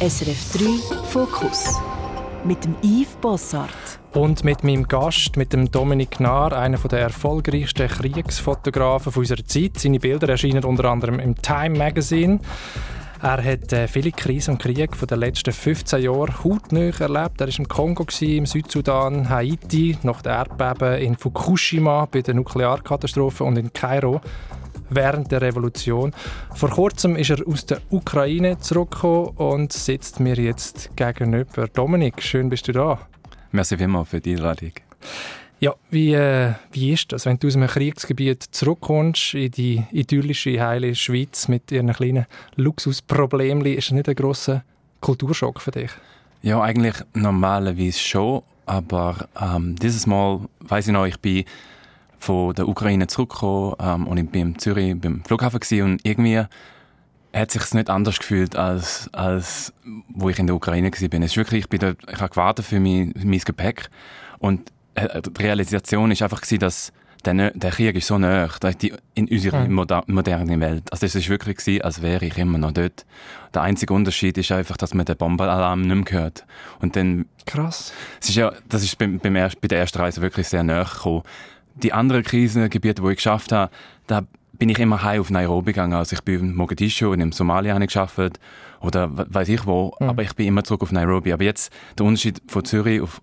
SRF 3 Fokus mit dem Yves Bossart. Und mit meinem Gast, mit dem Dominik Nahr, einer der erfolgreichsten Kriegsfotografen unserer Zeit. Seine Bilder erscheinen unter anderem im Time Magazine. Er hat äh, viele Krisen und Kriege den letzten 15 Jahren hautnah erlebt. Er war im Kongo, im Südsudan, Haiti, nach dem Erdbeben in Fukushima bei der Nuklearkatastrophe und in Kairo während der Revolution. Vor kurzem ist er aus der Ukraine zurückgekommen und sitzt mir jetzt gegenüber. Dominik, schön bist du da. Merci vielmals für die Einladung. Ja, wie, äh, wie ist das, wenn du aus einem Kriegsgebiet zurückkommst in die idyllische, heile Schweiz mit ihren kleinen Luxusproblemen? Ist das nicht ein grosser Kulturschock für dich? Ja, eigentlich normalerweise schon, aber ähm, dieses Mal, weiß ich noch, ich bin von der Ukraine zurückgekommen ähm, und ich bin in Zürich beim Flughafen gewesen, und irgendwie hat sich nicht anders gefühlt als als wo ich in der Ukraine war. Es ist wirklich, ich bin dort, ich habe gewartet für mein, mein Gepäck und äh, die Realisation ist einfach gewesen, dass der, der Krieg ist so nah in unserer mhm. modernen Welt. Also es ist wirklich gewesen, als wäre ich immer noch dort. Der einzige Unterschied ist einfach, dass man den Bomberalarm nicht mehr hört. Und dann krass. Es ist ja, das ist beim, beim erst, bei der ersten Reise wirklich sehr nah gekommen. Die anderen Krisengebiete, wo ich geschafft habe, da bin ich immer heim auf Nairobi gegangen. Also ich bin in Mogadischu und in Somalia habe ich geschafft oder weiß ich wo, mhm. aber ich bin immer zurück auf Nairobi. Aber jetzt der Unterschied von Zürich auf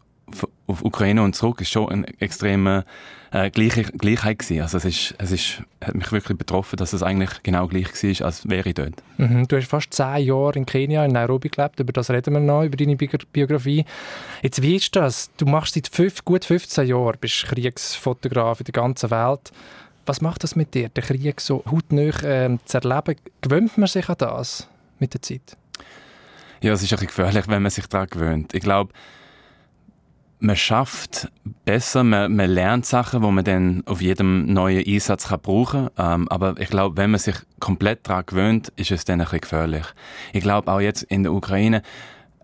auf Ukraine und zurück ist schon eine extreme äh, Gleich Gleichheit gewesen. Also es ist, es ist, hat mich wirklich betroffen, dass es eigentlich genau gleich war, als wäre ich dort. Mhm. Du hast fast zehn Jahre in Kenia, in Nairobi gelebt. Über das reden wir noch, über deine Biografie. Jetzt, wie ist das? Du machst seit fünf, gut 15 Jahren, bist Kriegsfotograf in der ganzen Welt. Was macht das mit dir, den Krieg so hautnah äh, zu erleben? Gewöhnt man sich an das mit der Zeit? Ja, es ist ein bisschen gefährlich, wenn man sich daran gewöhnt. Ich glaube, man schafft besser, man, man lernt Sachen, wo man dann auf jedem neuen Einsatz kann brauchen kann. Ähm, aber ich glaube, wenn man sich komplett daran gewöhnt, ist es dann ein bisschen gefährlich. Ich glaube, auch jetzt in der Ukraine,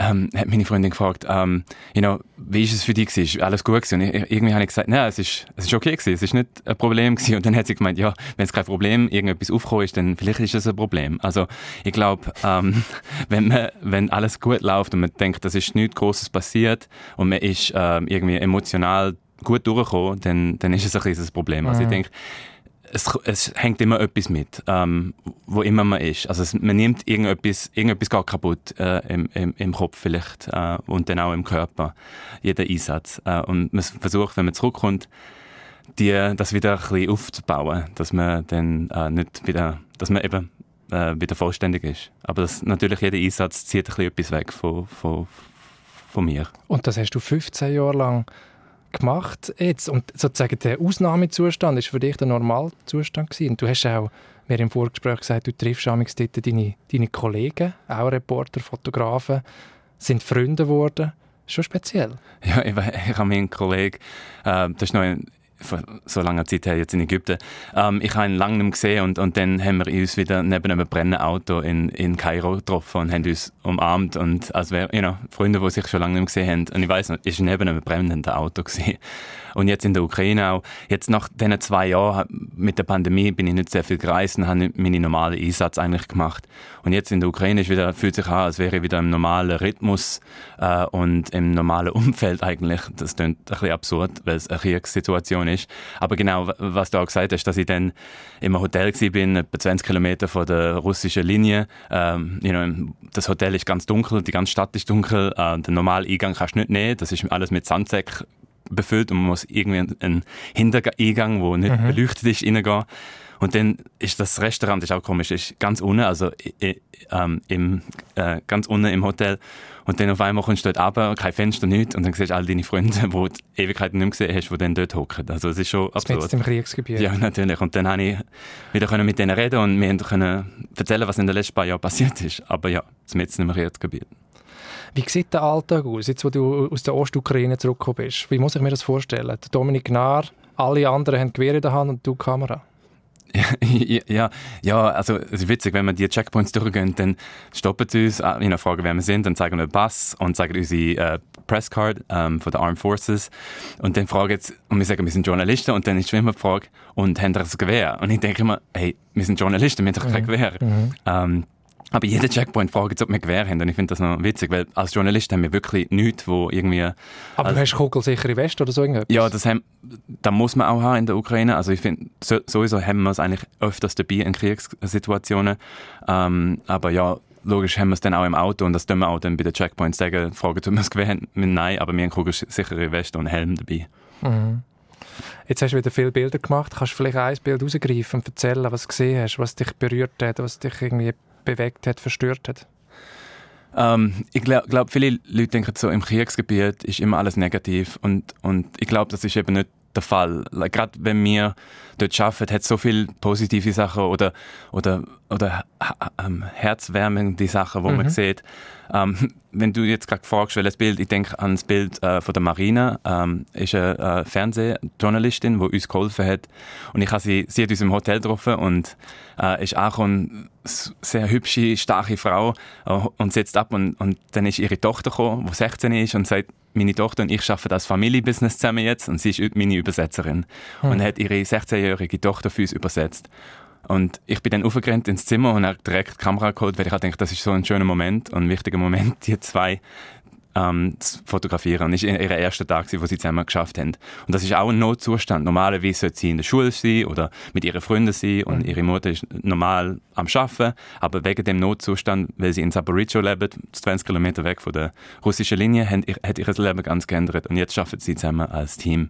ähm, hat meine Freundin gefragt, ähm, you know, wie ist es für dich gewesen? Ist alles gut gewesen? Und ich, irgendwie habe ich gesagt, nein, es ist, es ist okay gewesen, es ist nicht ein Problem gewesen. Und dann hat sie gemeint, ja, wenn es kein Problem, irgendetwas aufgekommen ist, dann vielleicht ist es ein Problem. Also, ich glaube, ähm, wenn man, wenn alles gut läuft und man denkt, das ist nichts Großes passiert und man ist ähm, irgendwie emotional gut durchgekommen, dann, dann ist es ein kleines Problem. Also, ich mhm. denke, es, es hängt immer etwas mit, ähm, wo immer man ist. Also es, man nimmt irgendetwas, irgendetwas gar kaputt äh, im, im, im Kopf vielleicht äh, und dann auch im Körper, jeder Einsatz. Äh, und man versucht, wenn man zurückkommt, die, das wieder ein bisschen aufzubauen, dass man dann äh, nicht wieder, dass man eben äh, wieder vollständig ist. Aber das, natürlich jeder Einsatz zieht ein bisschen etwas weg von, von, von mir. Und das hast du 15 Jahre lang gemacht jetzt. Und sozusagen der Ausnahmezustand ist für dich der Normalzustand gewesen. Und du hast auch mir im Vorgespräch gesagt, du triffst amigs dort deine, deine Kollegen, auch Reporter, Fotografen, sind Freunde geworden. Schon speziell. Ja, ich, ich habe meinen Kollegen, äh, das ist noch ein, vor so langer Zeit her, jetzt in Ägypten. Ähm, ich habe ihn lange nicht gesehen und, und dann haben wir uns wieder neben einem brennenden Auto in, in Kairo getroffen und haben uns umarmt und als wäre, you know, Freunde, die sich schon lange nicht gesehen haben. Und ich weiß noch, ist neben einem brennenden Auto gewesen. Und jetzt in der Ukraine auch. Jetzt nach diesen zwei Jahren mit der Pandemie bin ich nicht sehr viel gereist und habe meinen normalen Einsatz eigentlich gemacht. Und jetzt in der Ukraine ist wieder, fühlt sich an, als wäre ich wieder im normalen Rhythmus äh, und im normalen Umfeld eigentlich. Das klingt ein bisschen absurd, weil es eine Kriegssituation ist. Aber genau, was du auch gesagt hast, dass ich dann im Hotel bin, etwa 20 Kilometer von der russischen Linie. Ähm, you know, das Hotel ist ganz dunkel, die ganze Stadt ist dunkel. Äh, den normalen Eingang kannst du nicht nehmen. Das ist alles mit Sandsäcken befüllt und man muss irgendwie einen Hintereingang, der nicht mhm. beleuchtet ist, reingehen. Und dann ist das Restaurant, ist auch komisch, ist ganz unten, also ähm, im, äh, ganz unten im Hotel. Und dann auf einmal kommst du dort runter, kein Fenster, nichts, und dann siehst du all deine Freunde, die du Ewigkeiten nicht mehr gesehen hast, die dann dort hocken. Also es ist schon absurd. Das im Kriegsgebiet. Ja, natürlich. Und dann habe ich wieder mit denen reden und wir können erzählen, was in den letzten paar Jahren passiert ist. Aber ja, das ist im Kriegsgebiet. Wie sieht der Alltag aus, jetzt wo du aus der Ostukraine zurückgekommen bist? Wie muss ich mir das vorstellen? Der Dominik Nahr, alle anderen haben Gewehre in der Hand und du Kamera. ja, ja, also es ist witzig, wenn wir die Checkpoints durchgehen, dann stoppen sie uns, äh, fragen, wer wir sind, dann zeigen wir den Pass und zeigen unsere äh, Presscard ähm, von den Armed Forces und dann fragen sie, und wir sagen, wir sind Journalisten und dann ist immer die Frage, und haben sie ein Gewehr? Und ich denke immer, hey, wir sind Journalisten, wir haben doch kein mhm. Gewehr. Mhm. Ähm, aber jeder Checkpoint fragt, ob wir Gewehr haben. Und ich finde das noch witzig, weil als Journalist haben wir wirklich nichts, wo irgendwie... Aber also, du hast kugelsichere Weste oder so irgendwas? Ja, das, haben, das muss man auch haben in der Ukraine. Also ich finde, so, sowieso haben wir es eigentlich öfters dabei in Kriegssituationen. Ähm, aber ja, logisch haben wir es dann auch im Auto und das tun wir auch dann bei den Checkpoints sagen, fragen, ob wir es Gewehr haben. Nein, aber wir haben kugelsichere Weste und Helm dabei. Mhm. Jetzt hast du wieder viele Bilder gemacht. Kannst du vielleicht ein Bild rausgreifen und erzählen, was du gesehen hast, was dich berührt hat, was dich irgendwie bewegt hat, verstört hat? Ähm, ich glaube, glaub, viele Leute denken so, im Kriegsgebiet ist immer alles negativ und, und ich glaube, das ist eben nicht der Fall. Gerade wenn wir dort arbeiten, hat es so viele positive Sachen oder, oder, oder ähm, herzwärmende Sachen, wo mhm. man sieht. Ähm, wenn du jetzt gerade fragst, welches Bild, ich denke an das Bild äh, von der Marina, ähm, ist eine äh, Fernsehjournalistin, die uns geholfen hat. Und ich habe sie, sie hat uns im Hotel getroffen und äh, ist auch eine sehr hübsche, starke Frau äh, und setzt ab und, und dann ist ihre Tochter gekommen, die 16 ist und sagt, meine Tochter und ich arbeiten das Familienbusiness zusammen jetzt und sie ist meine Übersetzerin hm. und hat ihre 16-jährige Tochter für uns übersetzt. Und ich bin dann aufgerannt ins Zimmer und habe direkt die Kamera geholt, weil ich dachte, das ist so ein schöner Moment und ein wichtiger Moment, die zwei ähm, zu fotografieren. Und das war ihr erster Tag, wo sie zusammen geschafft haben. Und das ist auch ein Notzustand. Normalerweise sollte sie in der Schule sein oder mit ihren Freunden sein und mhm. ihre Mutter ist normal am Arbeiten. Aber wegen dem Notzustand, weil sie in Zaporizhzhia leben, 20 Kilometer weg von der russischen Linie, hat ihr Leben ganz geändert. Und jetzt arbeiten sie zusammen als Team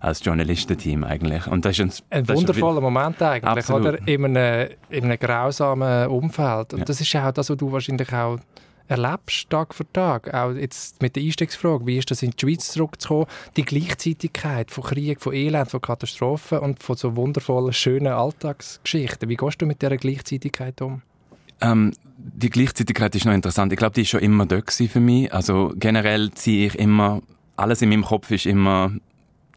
als Journalistenteam eigentlich. Und das ist ein, ein das wundervoller ist Moment eigentlich, absolut. oder? In einem, in einem grausamen Umfeld. Und ja. das ist auch das, was du wahrscheinlich auch erlebst, Tag für Tag. Auch jetzt mit der Einstiegsfrage, wie ist das in die Schweiz zurückzukommen? Die Gleichzeitigkeit von Krieg, von Elend, von Katastrophen und von so wundervollen, schönen Alltagsgeschichten. Wie gehst du mit dieser Gleichzeitigkeit um? Ähm, die Gleichzeitigkeit ist noch interessant. Ich glaube, die ist schon immer da für mich. Also generell ziehe ich immer, alles in meinem Kopf ist immer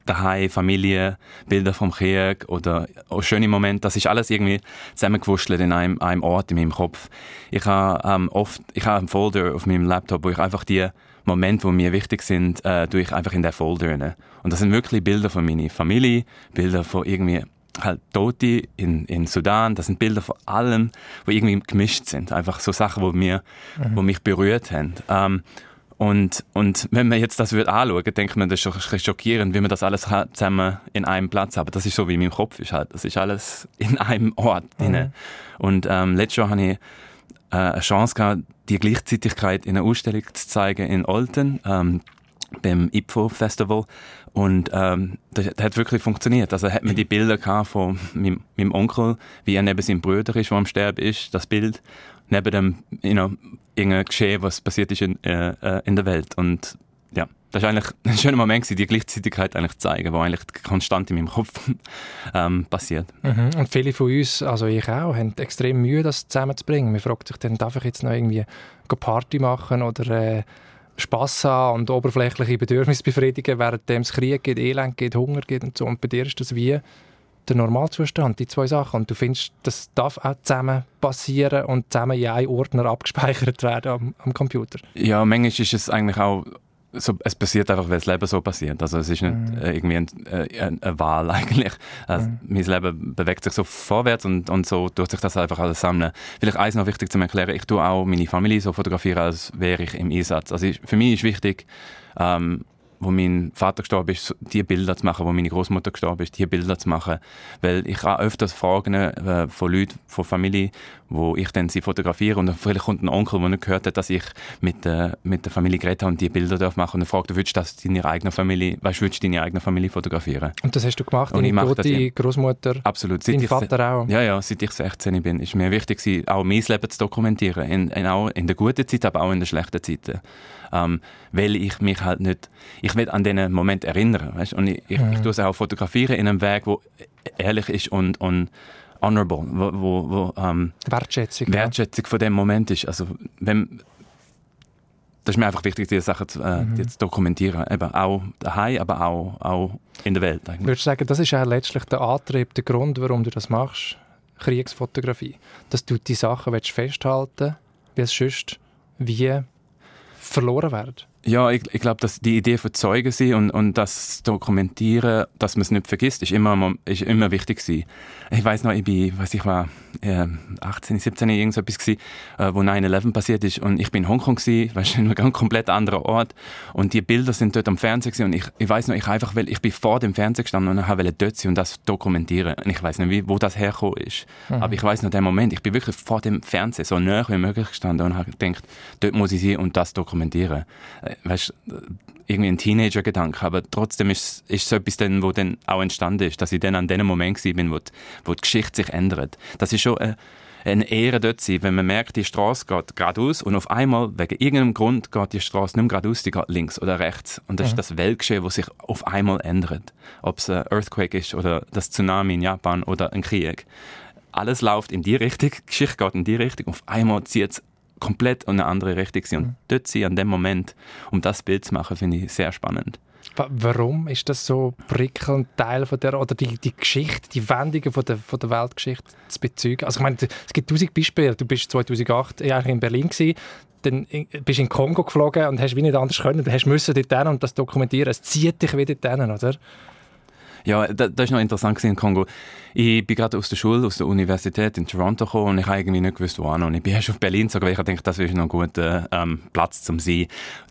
daheim, Familie, Bilder vom Krieg oder schöne Momente, das ist alles irgendwie zusammengewurschtelt in einem, einem Ort in meinem Kopf. Ich habe ähm, oft, ich habe einen Folder auf meinem Laptop, wo ich einfach die Momente, die mir wichtig sind, äh, tue ich einfach in den Folder rein. Und das sind wirklich Bilder von meiner Familie, Bilder von irgendwie halt Tote in, in Sudan, das sind Bilder von allem, die irgendwie gemischt sind. Einfach so Sachen, wo, mir, mhm. wo mich berührt haben. Ähm, und, und wenn man jetzt das wird anschauen, denkt man, das ist schockierend, wie man das alles zusammen in einem Platz hat. Das ist so, wie mein Kopf ist halt. Das ist alles in einem Ort mhm. Und ähm, letztes Jahr hatte ich äh, eine Chance gehabt, die Gleichzeitigkeit in einer Ausstellung zu zeigen in Olten, ähm, beim IPFO Festival. Und ähm, das, das hat wirklich funktioniert. Also hat man die Bilder gehabt von meinem, meinem Onkel, wie er neben seinem Bruder ist, der am Sterben ist, das Bild neben dem you know, irgendein Geschehen, was passiert ist in, äh, äh, in der Welt. Und ja, das war eigentlich ein schöner Moment, die Gleichzeitigkeit eigentlich zu zeigen, die eigentlich konstant in meinem Kopf ähm, passiert. Mhm. Und viele von uns, also ich auch, haben extrem Mühe, das zusammenzubringen. Man fragt sich dann, darf ich jetzt noch irgendwie Party machen oder äh, Spass haben und oberflächliche Bedürfnisse befriedigen, während es Krieg gibt, Elend gibt, Hunger gibt und so. Und bei dir ist das wie der Normalzustand, die zwei Sachen. Und du findest, das darf auch zusammen passieren und zusammen in einem Ordner abgespeichert werden am, am Computer. Ja, manchmal ist es eigentlich auch so, es passiert einfach, weil das Leben so passiert. Also es ist nicht mm. äh, irgendwie ein, äh, eine Wahl eigentlich. Also mm. Mein Leben bewegt sich so vorwärts und, und so tut sich das einfach alles sammeln. Vielleicht eins noch wichtig zu erklären, ich tue auch meine Familie so fotografieren, als wäre ich im Einsatz. Also ich, für mich ist wichtig, ähm, wo mein Vater gestorben ist, die Bilder zu machen, wo meine Großmutter gestorben ist, die Bilder zu machen, weil ich habe öfters Fragen äh, von Leuten, von Familie, wo ich dann sie fotografiere. Und vielleicht kommt ein Onkel, der nicht gehört hat, dass ich mit, äh, mit der Familie geredet habe und die Bilder darf machen. Und er fragt, würdest du das deine eigene Familie, weißt, würdest du deine eigene Familie fotografieren? Und das hast du gemacht, und deine tote Großmutter, absolut, dein Vater auch? Ja, ja, seit ich 16 bin, ist mir wichtig, auch mein Leben zu dokumentieren, in, in, auch in der guten Zeit, aber auch in den schlechten Zeiten ähm, weil ich mich halt nicht, ich will an diesen Moment erinnern, weißt? und ich, ich, mhm. ich tue es auch fotografieren in einem Weg, wo ehrlich ist und, und honorable, wo, wo, wo ähm, Wertschätzung, Wertschätzung ja. von dem Moment ist. Also wenn das ist mir einfach wichtig, diese Sachen zu, äh, mhm. zu dokumentieren. Eben auch daheim, aber auch, auch in der Welt. Eigentlich. Würdest du sagen, das ist ja letztlich der Antrieb, der Grund, warum du das machst? Kriegsfotografie. Dass du die Sachen festhalten willst, wie es sonst wie verloren werden? Ja, ich, ich glaube, dass die Idee von Zeugen sein und, und das Dokumentieren, dass man es nicht vergisst, ist immer, ist immer wichtig gewesen. Ich weiß noch, ich bin, weiß ich war äh, 18, 17, irgendetwas gewesen, äh, wo 9/11 passiert ist und ich bin in Hongkong gewesen, weißt du, in einem komplett anderen Ort und die Bilder sind dort am Fernsehen gewesen und ich, ich weiß noch, ich einfach, weil ich bin vor dem Fernseher gestanden und habe dort sein und das dokumentieren und ich weiß nicht, wie, wo das hergekommen ist, mhm. aber ich weiß noch den Moment, ich bin wirklich vor dem Fernseher so nah wie möglich gestanden und habe gedacht, dort muss ich sein und das dokumentieren weißt, irgendwie ein Teenager-Gedanke, aber trotzdem ist, ist so etwas dann, wo dann auch entstanden ist, dass ich dann an dem Moment war, wo, die, wo die Geschichte sich ändert. Das ist schon eine, eine Ehre dort sein, wenn man merkt, die Straße geht geradeaus und auf einmal, wegen irgendeinem Grund, geht die Straße nicht mehr geradeaus, die geht links oder rechts. Und das mhm. ist das Weltgeschehen, das sich auf einmal ändert. Ob es ein Earthquake ist oder das Tsunami in Japan oder ein Krieg. Alles läuft in die Richtung, die Geschichte geht in die Richtung, auf einmal zieht es komplett in eine andere Richtung sind. Und mhm. dort sie an dem Moment, um das Bild zu machen, finde ich sehr spannend. Warum ist das so prickelnd Teil von der oder die, die Geschichte, die Wendungen von der, von der Weltgeschichte zu bezeugen? Also ich meine, es gibt tausend Beispiele. Du bist 2008 eigentlich in Berlin gewesen, dann bist du in Kongo geflogen und hast wie nicht anders können. Du hast müssen dort und das dokumentieren. Es zieht dich wieder dorthin, oder? Ja, das, das ist noch interessant in Kongo. Ich bin gerade aus der Schule, aus der Universität in Toronto gekommen und ich habe irgendwie nicht gewusst, wo Und ich bin erst auf Berlin gezogen, weil ich dachte, das ist noch ein guter ähm, Platz zum sein.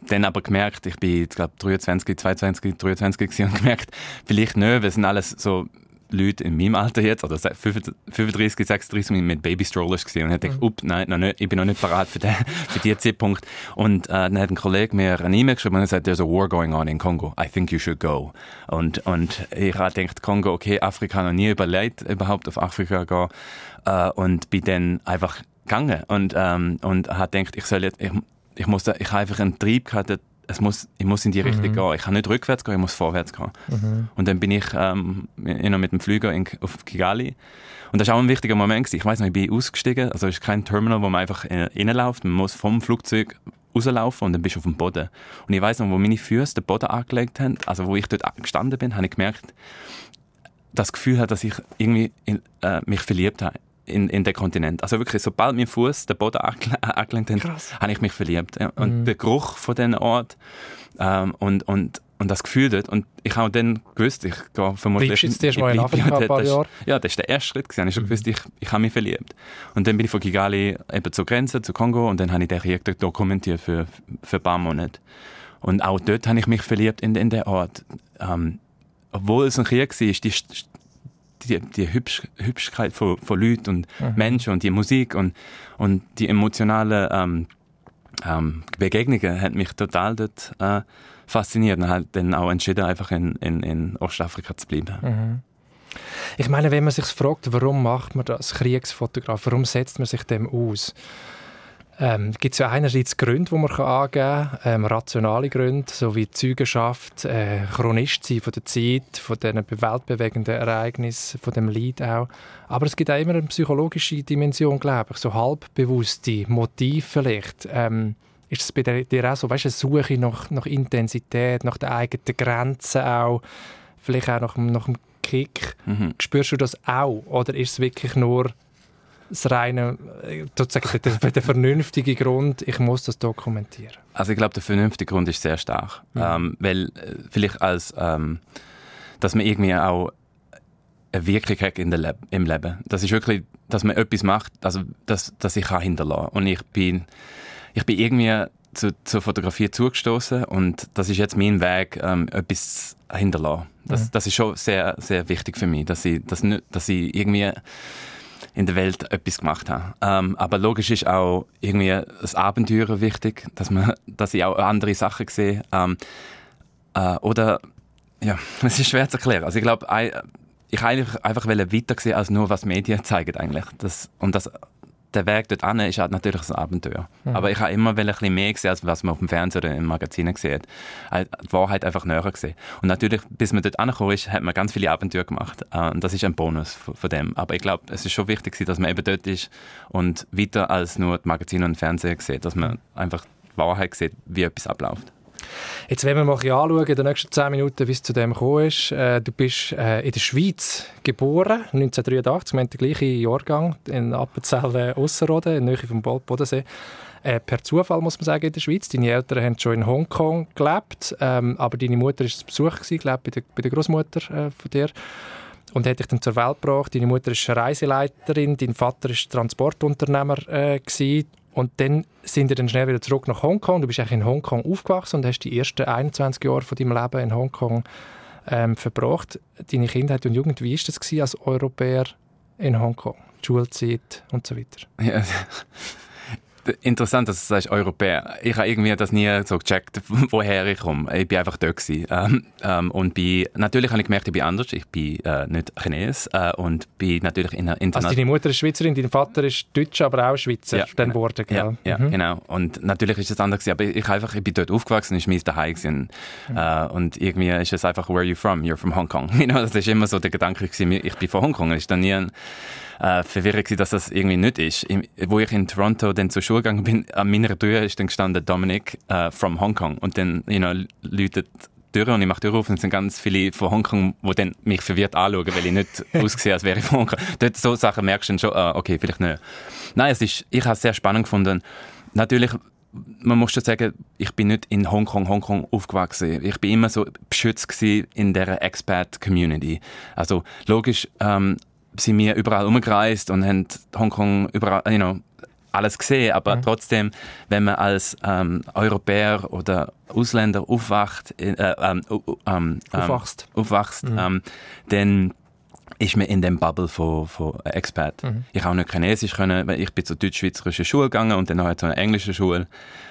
Dann aber gemerkt, ich bin, glaube 23, 22, 23 und gemerkt, vielleicht nicht, wir sind alles so Leute in meinem Alter jetzt, oder 35, 36, mit Babystrollers gesehen und ich dachte, mhm. up, nein, noch nicht, ich bin noch nicht bereit für, den, für diesen Zeitpunkt. Und äh, dann hat ein Kollege mir eine E-Mail geschrieben und er sagt, there's a war going on in Kongo. I think you should go. Und, und ich habe gedacht, Kongo, okay, Afrika noch nie überlegt, überhaupt auf Afrika gehen. Äh, und bin dann einfach gegangen und, ähm, und habe gedacht, ich soll jetzt, ich, ich muss da, ich habe einfach einen Trieb gehabt, es muss, ich muss in die Richtung mhm. gehen. Ich kann nicht rückwärts gehen, ich muss vorwärts gehen. Mhm. Und dann bin ich ähm, mit dem Flüger in, auf Kigali. Und das war auch ein wichtiger Moment. Gewesen. Ich weiß noch, ich bin ausgestiegen. Also es ist kein Terminal, wo man einfach äh, reinläuft. Man muss vom Flugzeug rauslaufen und dann bist du auf dem Boden. Und ich weiß noch, wo meine Füße den Boden angelegt haben, also wo ich dort gestanden bin, habe ich gemerkt, das Gefühl hat, dass ich irgendwie in, äh, mich verliebt habe in, in den Kontinent. Also wirklich, sobald mein Fuß den Boden angelenkt hat, habe ich mich verliebt. Ja. Und mhm. der Geruch von diesem Ort ähm, und, und, und das Gefühl dort. Und ich habe dann gewusst, ich gehe vermutlich... Bleibst jetzt erst mal in Afrika ein paar Jahre? Ja, das war der erste Schritt. Gewesen. Ich habe mhm. gewusst, ich, ich habe mich verliebt. Und dann bin ich von Kigali eben zur Grenze, zu Kongo und dann habe ich den Krieg dokumentiert für, für ein paar Monate. Und auch dort habe ich mich verliebt in, in den Ort. Ähm, obwohl es ein Krieg war, die die, die Hübsch, Hübschkeit von, von Leuten und mhm. Menschen und die Musik und, und die emotionale ähm, ähm, Begegnungen hat mich total dort äh, fasziniert und hat dann auch entschieden, einfach in, in, in Ostafrika zu bleiben. Mhm. Ich meine, wenn man sich fragt, warum macht man das Kriegsfotograf, warum setzt man sich dem aus? Ähm, gibt es ja einerseits Gründe, die man angeben kann, ähm, rationale Gründe, so wie Zeugenschaft, äh, Chronist sein von der Zeit, von diesen weltbewegenden Ereignissen, von dem Lied auch. Aber es gibt auch immer eine psychologische Dimension, glaube ich, so halbbewusste Motive vielleicht. Ähm, ist es bei dir auch so, weißt du, eine Suche nach, nach Intensität, nach den eigenen Grenzen auch, vielleicht auch nach, nach dem Kick? Mhm. Spürst du das auch? Oder ist es wirklich nur das reine, äh, sozusagen der, der, vernünftige Grund, ich muss das dokumentieren? Also ich glaube, der vernünftige Grund ist sehr stark. Mhm. Ähm, weil äh, vielleicht als, ähm, dass man irgendwie auch eine Wirklichkeit in der Le im Leben. Das ist wirklich, dass man etwas macht, also dass, dass ich kann hinterlassen. Und ich bin, ich bin irgendwie zu, zur Fotografie zugestoßen und das ist jetzt mein Weg, ähm, etwas hinterlassen. Das, mhm. das ist schon sehr, sehr wichtig für mich, dass ich, dass, dass ich irgendwie in der Welt etwas gemacht habe. Ähm, aber logisch ist auch irgendwie das Abenteuer wichtig, dass, man, dass ich auch andere Sachen sehe. Ähm, äh, oder, ja, es ist schwer zu erklären. Also ich glaube, ich eigentlich einfach weiter sehen als nur was Medien zeigen eigentlich. Das, und das der Weg dort an ist halt natürlich ein Abenteuer. Mhm. Aber ich habe immer ein bisschen mehr gesehen, als was man auf dem Fernsehen oder im Magazin sieht. Halt, die Wahrheit einfach näher gesehen. Und natürlich, bis man dort angekommen ist, hat man ganz viele Abenteuer gemacht. Äh, und das ist ein Bonus von dem. Aber ich glaube, es ist schon wichtig, dass man eben dort ist und weiter als nur die Magazine und Fernsehen sieht, dass man einfach die Wahrheit sieht, wie etwas abläuft. Jetzt wenn wir mal anschauen, in den nächsten zehn Minuten, wie es zu dem gekommen ist. Äh, du bist äh, in der Schweiz geboren, 1983, wir haben den gleichen Jahrgang, in Appenzell Ausserrhoden, in der Nähe vom Bodensee. äh, per Zufall, muss man sagen, in der Schweiz. Deine Eltern haben schon in Hongkong gelebt, ähm, aber deine Mutter war zu Besuch, gewesen, glaube bei der, bei der Großmutter äh, von dir und hat dich dann zur Welt gebracht. Deine Mutter ist Reiseleiterin, dein Vater ist Transportunternehmer äh. Und dann sind wir dann schnell wieder zurück nach Hongkong. Du bist eigentlich in Hongkong aufgewachsen und hast die ersten 21 Jahre von deinem Leben in Hongkong ähm, verbracht. Deine Kindheit und Jugend, wie war das als Europäer in Hongkong? Schulzeit und so weiter. Ja, interessant, dass du sagst Europäer. Ich habe irgendwie das nie so gecheckt, woher ich komme. Ich bin einfach dort gewesen. Ähm, ähm, und bin, natürlich habe ich gemerkt, ich bin anders. Ich bin äh, nicht Chines äh, und bin natürlich in einer Also deine Mutter ist Schweizerin, dein Vater ist Deutscher, aber auch Schweizer, ja, dann genau. wurde, Ja, ja mhm. genau. Und natürlich ist es anders gewesen, aber ich einfach, ich bin dort aufgewachsen, ich bin daheim gewesen. Mhm. Äh, und irgendwie ist es einfach, where are you from? You're from Hong Kong. You know, das ist immer so der Gedanke gewesen, ich bin von Hongkong. Es ist dann nie ein, äh, verwirrt dass das irgendwie nicht ist. Im, wo ich in Toronto dann zur Schule gegangen bin, an meiner Tür ist dann gestanden Dominic äh, from Hong Kong und dann, you know, läutet Tür und ich mache Tür auf und es sind ganz viele von Hongkong, die dann mich verwirrt anschauen, weil ich nicht aussehe, als wäre ich von Hongkong. Dort so Sachen merkst du dann schon, uh, okay, vielleicht nicht. Nein, es ist, ich habe es sehr spannend gefunden. Natürlich, man muss schon sagen, ich bin nicht in Hongkong, Hongkong aufgewachsen. Ich bin immer so beschützt in der Expat-Community. Also logisch ähm, sind wir überall umgereist und haben Hongkong überall, you know, alles gesehen, aber mhm. trotzdem, wenn man als ähm, Europäer oder Ausländer aufwacht, äh, ähm, ähm, aufwachst, aufwachst mhm. dann ist man in dem Bubble von, von Expat. Mhm. Ich auch nicht Chinesisch können, weil ich bin zur deutsch-schweizerischen Schule gegangen und dann noch zu einer englischen Schule.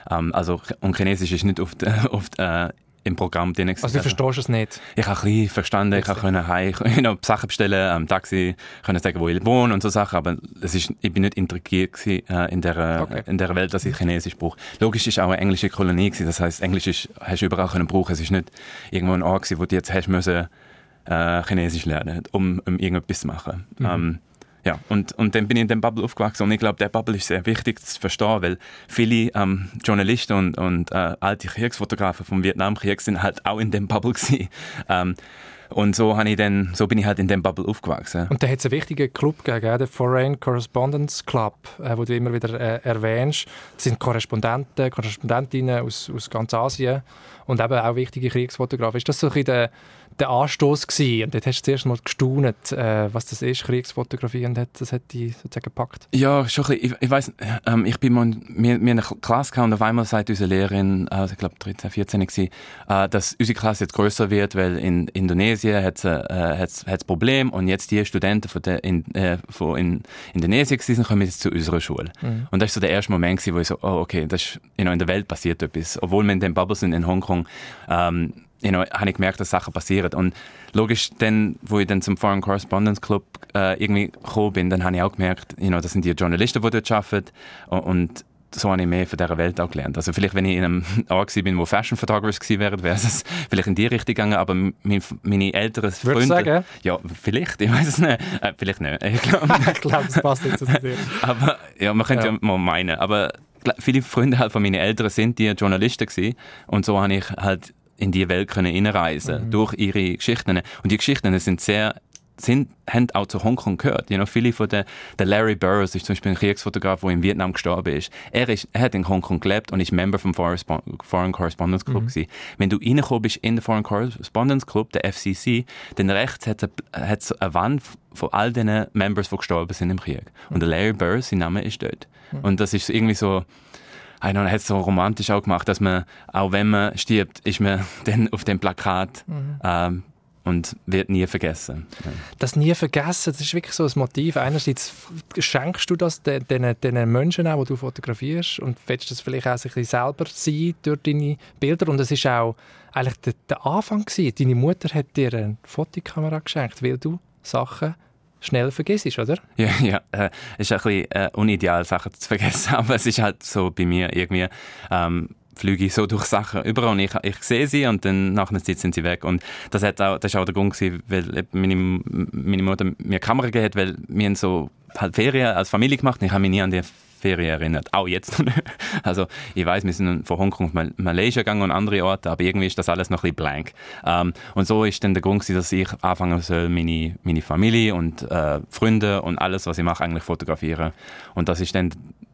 Ähm, also und Chinesisch ist nicht oft, oft äh, im Programm drin. Also du verstehst es nicht? Ich habe ein bisschen verstanden, ich konnte heim, you Sachen bestellen, am Taxi, können sagen, wo ich wohne und so Sachen, aber es ist, ich bin nicht integriert gewesen, äh, in, der, okay. in der Welt, dass ich Chinesisch brauche. Logisch ist auch eine englische Kolonie gewesen, das heißt, Englisch ist, hast du überall können brauchen. Es ist nicht irgendwo ein Ort gewesen, wo du jetzt hast müssen, äh, Chinesisch lernen, um, um irgendetwas zu machen. Mhm. Ähm, ja, und, und dann bin ich in dem Bubble aufgewachsen und ich glaube, der Bubble ist sehr wichtig zu verstehen, weil viele ähm, Journalisten und, und äh, alte Kriegsfotografen vom Vietnamkrieg sind halt auch in dem Bubble gewesen. Ähm, und so, ich dann, so bin ich halt in dem Bubble aufgewachsen. Und da hat es einen wichtigen Club gegeben, den Foreign Correspondence Club, äh, wo du immer wieder äh, erwähnst. Das sind Korrespondenten, Korrespondentinnen aus, aus ganz Asien und eben auch wichtige Kriegsfotografen. Ist das so ein bisschen der der Anstoß gewesen. Und dort hast du zuerst mal gestaunt, äh, was das ist, Kriegsfotografie, und das hat dich sozusagen gepackt. Ja, schon ein bisschen. Ich, ich weiss, ähm, ich bin mal, wir, wir in einer Klasse gehabt und auf einmal sagt unsere Lehrerin, also ich glaube 13, 14 gewesen, äh, dass unsere Klasse jetzt größer wird, weil in Indonesien hat es äh, Problem und jetzt die Studenten von, der, in, äh, von in Indonesien sind, kommen jetzt zu unserer Schule. Mhm. Und das ist so der erste Moment gewesen, wo ich so, oh okay, das ist, you know, in der Welt passiert etwas. Obwohl wir in den Bubble sind in Hongkong, ähm, you know, habe ich gemerkt, dass Sachen passieren. Und logisch, dann, wo ich dann zum Foreign Correspondence Club äh, irgendwie gekommen bin, dann habe ich auch gemerkt, you know, das sind die Journalisten, die dort arbeiten. Und so habe ich mehr von dieser Welt auch gelernt. Also vielleicht, wenn ich in einem Ort bin, wo Fashion Photographers gewesen wären, wäre es vielleicht in die Richtung gegangen, aber meine, meine älteren Freunde... Würdest sagen? Ja, vielleicht, ich weiß es nicht. Äh, vielleicht nicht. Ich glaube, glaub, das passt nicht zu dir. aber, ja, man könnte ja. ja mal meinen, aber viele Freunde halt von meinen Eltern sind die Journalisten gewesen und so habe ich halt in die Welt können hineinreisen mhm. durch ihre Geschichten. Und die Geschichten sind sehr sind, haben auch zu Hongkong gehört. You know, viele von den, der Larry Burroughs ist zum Beispiel ein Kriegsfotograf, der in Vietnam gestorben ist. Er, ist. er hat in Hongkong gelebt und ist Member vom Foreign Correspondence Club mhm. Wenn du reingekommen bist in den Foreign Correspondence Club, der FCC, dann rechts hat es eine Wand von all den Members, die gestorben sind im Krieg. Und der Larry Burroughs, sein Name ist dort. Mhm. Und das ist irgendwie so, er hat es so romantisch auch gemacht, dass man, auch wenn man stirbt, ist man dann auf dem Plakat mhm. ähm, und wird nie vergessen. Ja. Das nie vergessen, das ist wirklich so ein Motiv. Einerseits schenkst du das den, den, den Menschen auch, die du fotografierst und willst das vielleicht auch ein bisschen selber sein durch deine Bilder und es ist auch eigentlich der, der Anfang gewesen. Deine Mutter hat dir eine Fotokamera geschenkt, weil du Sachen schnell vergisst, oder? Ja, ja. Äh, ist ein bisschen äh, unideal, Sachen zu vergessen, aber es ist halt so bei mir irgendwie, ähm, fliege ich so durch Sachen über und ich, ich sehe sie und dann nach einer Zeit sind sie weg. Und das, hat auch, das ist auch der Grund weil meine, meine Mutter mir Kamera gegeben hat, weil wir so halt Ferien als Familie gemacht und ich habe mich nie an die Ferien erinnert. Auch jetzt noch nicht. Also ich weiß, wir sind von Hongkong auf Malaysia gegangen und andere Orte, aber irgendwie ist das alles noch ein bisschen blank. Ähm, und so ist dann der Grund, dass ich anfangen soll, meine, meine Familie und äh, Freunde und alles, was ich mache, eigentlich fotografieren. Und das ist dann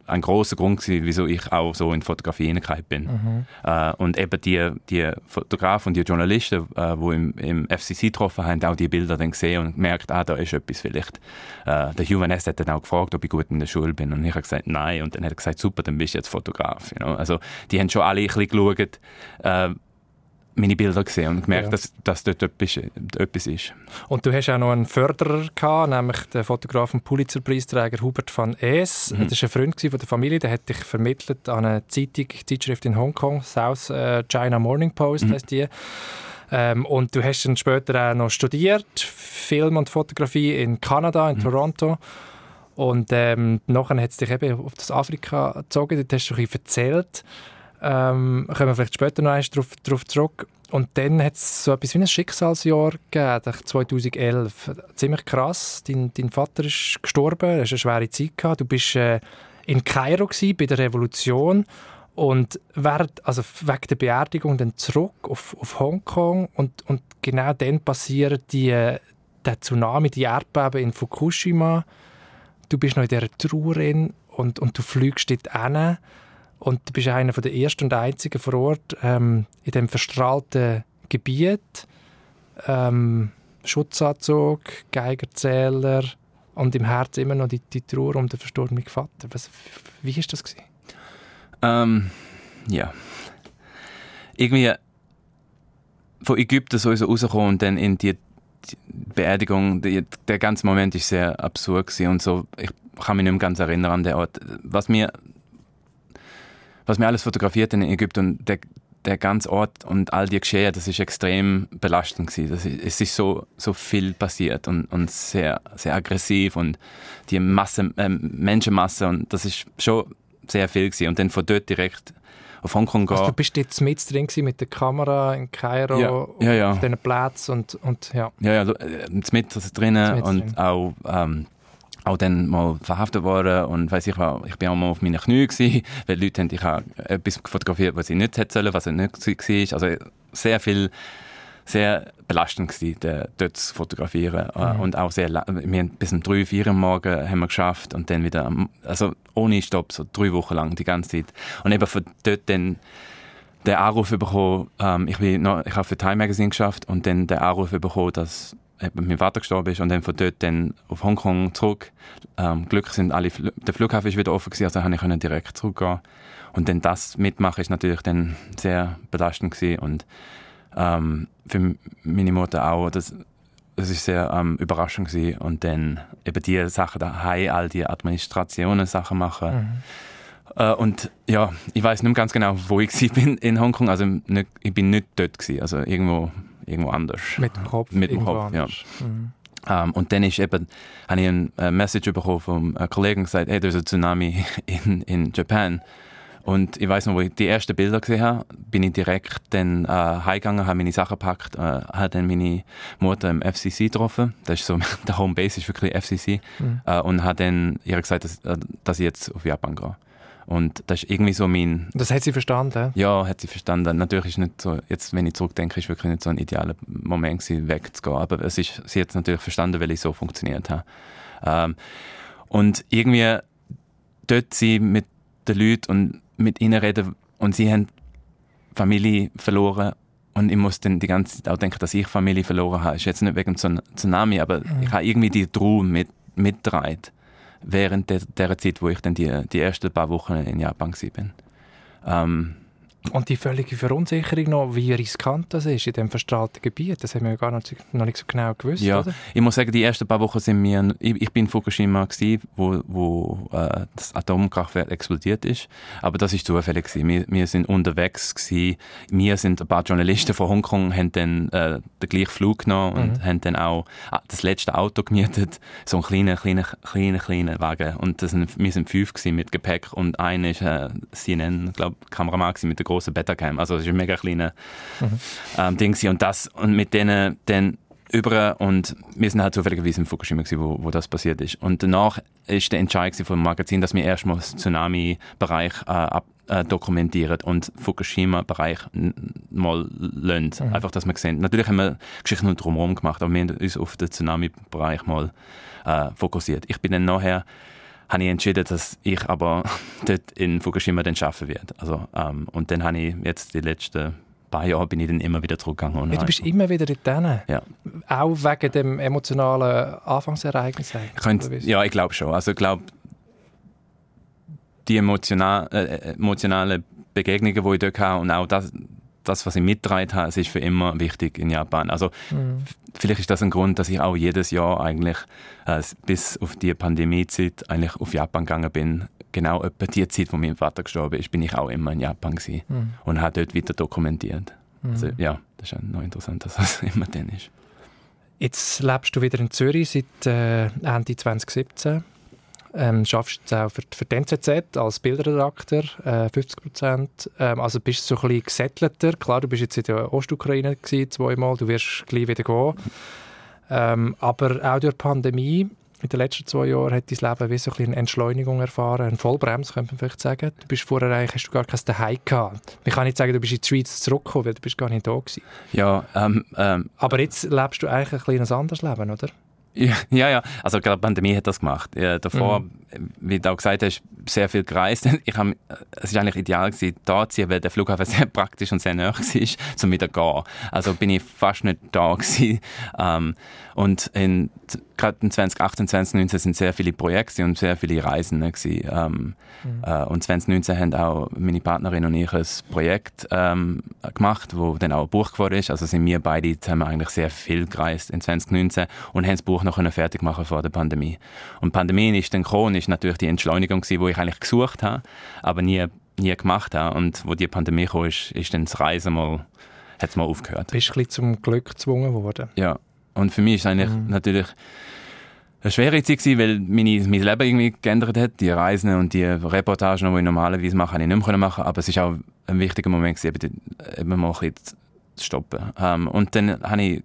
ein großer Grund gewesen, wieso ich auch so in Fotografie hineingekommen bin. Mhm. Äh, und eben die, die Fotografen und die Journalisten, äh, die im, im FCC getroffen haben, auch die Bilder dann gesehen und gemerkt, ah, da ist etwas vielleicht. Äh, der Van Ness hat dann auch gefragt, ob ich gut in der Schule bin und ich habe gesagt, nein. Und dann hat er gesagt, super, dann bist du jetzt Fotograf. You know? Also die haben schon alle ein bisschen geschaut, äh, meine Bilder gesehen und gemerkt, ja. dass, dass dort etwas, etwas ist. Und du hast auch noch einen Förderer gehabt, nämlich den Fotograf und Pulitzerpreisträger Hubert van Es. Mhm. Das war ein Freund von der Familie, der hat dich vermittelt an eine Zeitung, Zeitschrift in Hongkong, South äh, China Morning Post mhm. heißt die. Ähm, und du hast dann später auch noch studiert, Film und Fotografie in Kanada, in mhm. Toronto. Und ähm, nachher hat es dich eben auf das Afrika gezogen, dort hast du ein bisschen erzählt. Ähm, kommen wir vielleicht später noch einmal darauf, darauf zurück. Und dann hat es so etwas wie ein Schicksalsjahr gegeben, 2011. Ziemlich krass. Dein, dein Vater ist gestorben, du hast eine schwere Zeit gehabt. Du warst äh, in Kairo gewesen, bei der Revolution und während, also wegen der Beerdigung dann zurück auf, auf Hongkong und, und genau dann passiert die, der Tsunami, die Erdbeben in Fukushima. Du bist noch in dieser Trauer und, und du fliegst dort hin und du bist einer der ersten und einzigen vor Ort ähm, in dem verstrahlten Gebiet. Ähm, Schutzanzug, Geigerzähler und im Herzen immer noch die, die Trauer um den verstorbenen Vater. Was, wie war das? Gewesen? Ähm, ja. Irgendwie von Ägypten sowieso rausgekommen und dann in die, Beerdigung, die, der ganze Moment ist sehr absurd und so. Ich kann mich nicht mehr ganz erinnern an den Ort. Was mir was wir alles fotografiert in Ägypten und der, der ganze Ort und all die Geschehen, das ist extrem belastend gewesen. Das ist, es ist so, so viel passiert und, und sehr, sehr aggressiv und die Masse, äh, Menschenmasse und das ist schon sehr viel gewesen. Und dann von dort direkt auf Hongkong gehen. Also du bist jetzt mit drin mit der Kamera in Kairo ja, ja, ja. auf diesen Platz und, und ja. Ja, ja, äh, mit drinnen und drin. auch ähm, auch dann mal verhaftet worden und weiß ich war, ich bin auch mal auf meinen Knien gewesen, weil Leute haben ich auch etwas fotografiert, was ich nicht hätte sollen, was nicht war. Also sehr viel, sehr belastend gewesen, dort zu fotografieren mhm. und auch sehr, wir haben bis um drei, vier am Morgen haben wir geschafft und dann wieder, also ohne Stopp, so drei Wochen lang die ganze Zeit und eben von dort dann den Anruf bekommen, ähm, ich, bin noch, ich habe für Time Magazine geschafft und dann den Anruf bekommen, dass mein Vater gestorben ist und dann von dort dann auf Hongkong zurück. Ähm, Glück sind alle, der Flughafen ist wieder offen gewesen, also konnte ich direkt zurückgehen. Und dann das mitmachen ist natürlich dann sehr belastend gewesen und ähm, für meine Mutter auch. Das, das ist sehr ähm, überraschend gewesen. und dann eben die Sachen daheim, all die Administrationen Sachen machen. Mhm. Äh, und ja, ich weiß nicht mehr ganz genau, wo ich bin in Hongkong. Also nicht, ich bin nicht dort gewesen, also irgendwo irgendwo anders. Mit dem Kopf. Mit dem Kopf, ja. Mhm. Um, ähm, und dann ist eben, habe ich eine äh, Message bekommen vom äh, Kollegen gesagt, hey, da ist ein Tsunami in, in Japan. Und ich weiß noch, wo ich die ersten Bilder gesehen habe, bin ich direkt dann äh, heimgegangen, habe meine Sachen gepackt, äh, habe dann meine Mutter im FCC getroffen. Das ist so, der Homebase ist wirklich FCC. Mhm. Äh, und habe dann ihr gesagt, dass, äh, dass ich jetzt auf Japan gehe. Und das ist irgendwie so mein... Das hat sie verstanden? Ja, hat sie verstanden. Natürlich ist nicht so, jetzt, wenn ich zurückdenke, ist wirklich nicht so ein idealer Moment gewesen, wegzugehen. Aber es ist, sie hat es natürlich verstanden, weil ich so funktioniert habe. Ähm, und irgendwie dort sie mit den Leuten und mit ihnen reden und sie haben Familie verloren und ich muss dann die ganze Zeit auch denken, dass ich Familie verloren habe. Ist jetzt nicht wegen einem Tsunami, aber mhm. ich habe irgendwie die Trauer mit, mitgetragen während der, der Zeit, wo ich dann die, die ersten paar Wochen in Japan war. Ähm, und die völlige Verunsicherung noch, wie riskant das ist in diesem verstrahlten Gebiet, das haben wir ja gar nicht, noch nicht so genau gewusst, ja, oder? ich muss sagen, die ersten paar Wochen sind wir, ich, ich bin in Fukushima gewesen, wo, wo äh, das Atomkraftwerk explodiert ist, aber das ist zufällig gewesen. Wir, wir sind unterwegs gewesen, wir sind ein paar Journalisten von Hongkong, haben dann äh, den gleichen Flug genommen und mhm. haben dann auch ah, das letzte Auto gemietet, so einen kleinen, kleinen, kleinen, kleinen Wagen und das sind, wir sind fünf gewesen mit Gepäck und einer ist äh, CNN, glaube Kameramann mit der großen Betacam. Also es ist ein mega kleines mhm. ähm, Ding und das und mit denen dann über und wir sind halt zufälligerweise in Fukushima gewesen, wo, wo das passiert ist. Und danach ist der Entscheid vom Magazin, dass wir erstmal den Tsunami-Bereich äh, ab, äh, dokumentieren und Fukushima-Bereich mal lernen. Mhm. Einfach, dass wir sehen. Natürlich haben wir Geschichten drumherum gemacht, aber wir haben uns auf den Tsunami-Bereich mal äh, fokussiert. Ich bin dann nachher habe ich entschieden, dass ich aber dort in Fukushima dann arbeiten werde. Also, ähm, und dann habe ich jetzt die letzten paar Jahre bin ich dann immer wieder zurückgegangen. Ja, du bist immer wieder dort drin? Ja. Auch wegen dem emotionalen Anfangsereignis? ja, ich glaube schon. Also ich glaube, die emotional, äh, äh, emotionalen Begegnungen, die ich dort hatte und auch das, das, was ich mitgetragen habe, ist für immer wichtig in Japan. Also mhm. vielleicht ist das ein Grund, dass ich auch jedes Jahr eigentlich äh, bis auf die Pandemiezeit eigentlich auf Japan gegangen bin. Genau etwa die Zeit, wo mein Vater gestorben ist, bin ich auch immer in Japan gewesen mhm. und habe dort wieder dokumentiert. Mhm. Also ja, das ist noch interessant, dass das immer dann ist. Jetzt lebst du wieder in Zürich seit äh, Ende 2017 ähm, schaffst jetzt auch für, für die NZZ als Bildredakteur, äh, 50 Prozent. Ähm, also bist du so ein bisschen gesettelter. Klar, du bist jetzt in der Ostukraine gewesen, zweimal, du wirst gleich wieder gehen. Ähm, aber auch durch die Pandemie in den letzten zwei Jahren hat dein Leben wie so ein eine Entschleunigung erfahren, eine Vollbremse, könnte man vielleicht sagen. Du bist vorher eigentlich, hast du gar kein Daheim gehabt. Ich kann nicht sagen, du bist in die Schweiz zurückgekommen, weil du bist gar nicht da gewesen. Ja, ähm, ähm, Aber jetzt lebst du eigentlich ein, ein anderes Leben, oder? Ja, ja, also gerade die Pandemie hat das gemacht. Ja, davor, mhm. wie du auch gesagt hast, sehr viel gereist. Ich hab, es war eigentlich ideal gewesen, da zu ziehen, weil der Flughafen sehr praktisch und sehr nah war, um wieder zu gehen. Also bin ich fast nicht da gewesen. Ähm, und in, gerade in 2018, 2019 sind sehr viele Projekte und sehr viele Reisen gewesen. Ähm, mhm. äh, und 2019 haben auch meine Partnerin und ich ein Projekt ähm, gemacht, wo dann auch ein Buch geworden ist. Also sind wir beide haben eigentlich sehr viel gereist in 2019 und haben das Buch noch fertig machen vor der Pandemie. Und die Pandemie ist dann gekommen, ist natürlich die Entschleunigung gewesen, wo ich eigentlich gesucht habe, aber nie, nie gemacht habe. Und wo die Pandemie kam, ist, ist dann das Reisen mal, hat mal aufgehört. Bist du ein bisschen zum Glück gezwungen worden? Ja. Und für mich ist eigentlich mhm. natürlich eine schwere Zeit gewesen, weil meine, mein Leben irgendwie geändert hat. Die Reisen und die Reportagen, die ich normalerweise mache, habe ich nicht mehr machen Aber es ist auch ein wichtiger Moment gewesen, eben mal ein zu stoppen. Um, und dann habe ich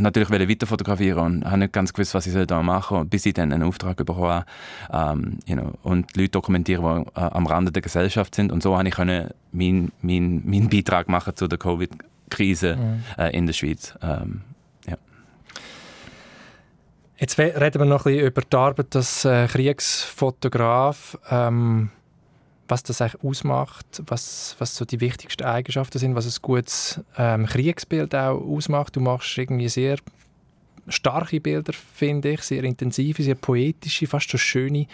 natürlich weiter fotografieren und habe nicht ganz gewusst, was ich da machen soll, bis ich dann einen Auftrag bekommen habe ähm, you know, und Leute dokumentieren, die äh, am Rande der Gesellschaft sind und so habe ich meinen mein, mein, Beitrag machen zu der Covid-Krise mhm. äh, in der Schweiz. Ähm. Jetzt reden wir noch ein bisschen über die Arbeit als äh, Kriegsfotograf. Ähm was das eigentlich ausmacht, was, was so die wichtigsten Eigenschaften sind, was ein gutes ähm, Kriegsbild auch ausmacht. Du machst irgendwie sehr starke Bilder, finde ich, sehr intensive, sehr poetische, fast schon schöne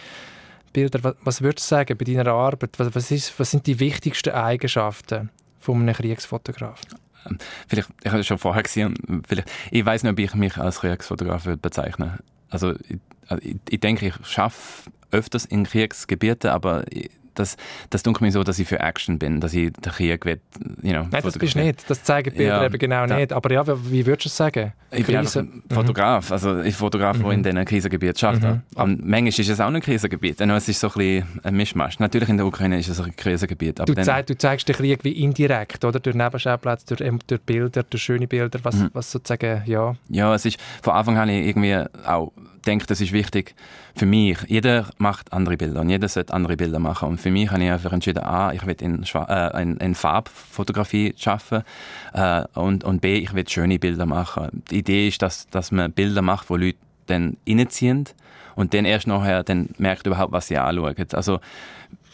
Bilder. Was, was würdest du sagen bei deiner Arbeit? Was, was, ist, was sind die wichtigsten Eigenschaften von einem Kriegsfotograf? Vielleicht, ich habe es schon vorher gesehen, vielleicht, ich weiß nicht, ob ich mich als Kriegsfotograf bezeichnen. Also ich, also ich, ich denke, ich schaffe öfters in Kriegsgebieten, aber ich, das, das dunkelt mir so, dass ich für Action bin, dass ich den Krieg will, you know, Nein, das bist du nicht. Das zeigen Bilder ja, eben genau da, nicht. Aber ja, wie würdest du es sagen? Ich bin einfach ein Fotograf, also ich Fotograf, mhm. der in diesem Krisengebiet arbeitet. Mhm. Und manchmal ist es auch ein Krisengebiet, es ist so ein bisschen ein Mischmasch. Natürlich in der Ukraine ist es ein Krisengebiet. du, zeig, du zeigst den Krieg wie indirekt, oder? Durch Nebenschauplätze, durch, durch Bilder, durch schöne Bilder, was, mhm. was sozusagen, ja. Ja, es ist, von Anfang an irgendwie auch denke, das ist wichtig für mich. Jeder macht andere Bilder und jeder sollte andere Bilder machen. Und für mich habe ich einfach entschieden, A, ich will in, äh, in, in Farbfotografie arbeiten äh, und, und B, ich will schöne Bilder machen. Die Idee ist, dass, dass man Bilder macht, wo Leute dann reinziehen und dann erst nachher dann merkt überhaupt, was sie anschauen. Also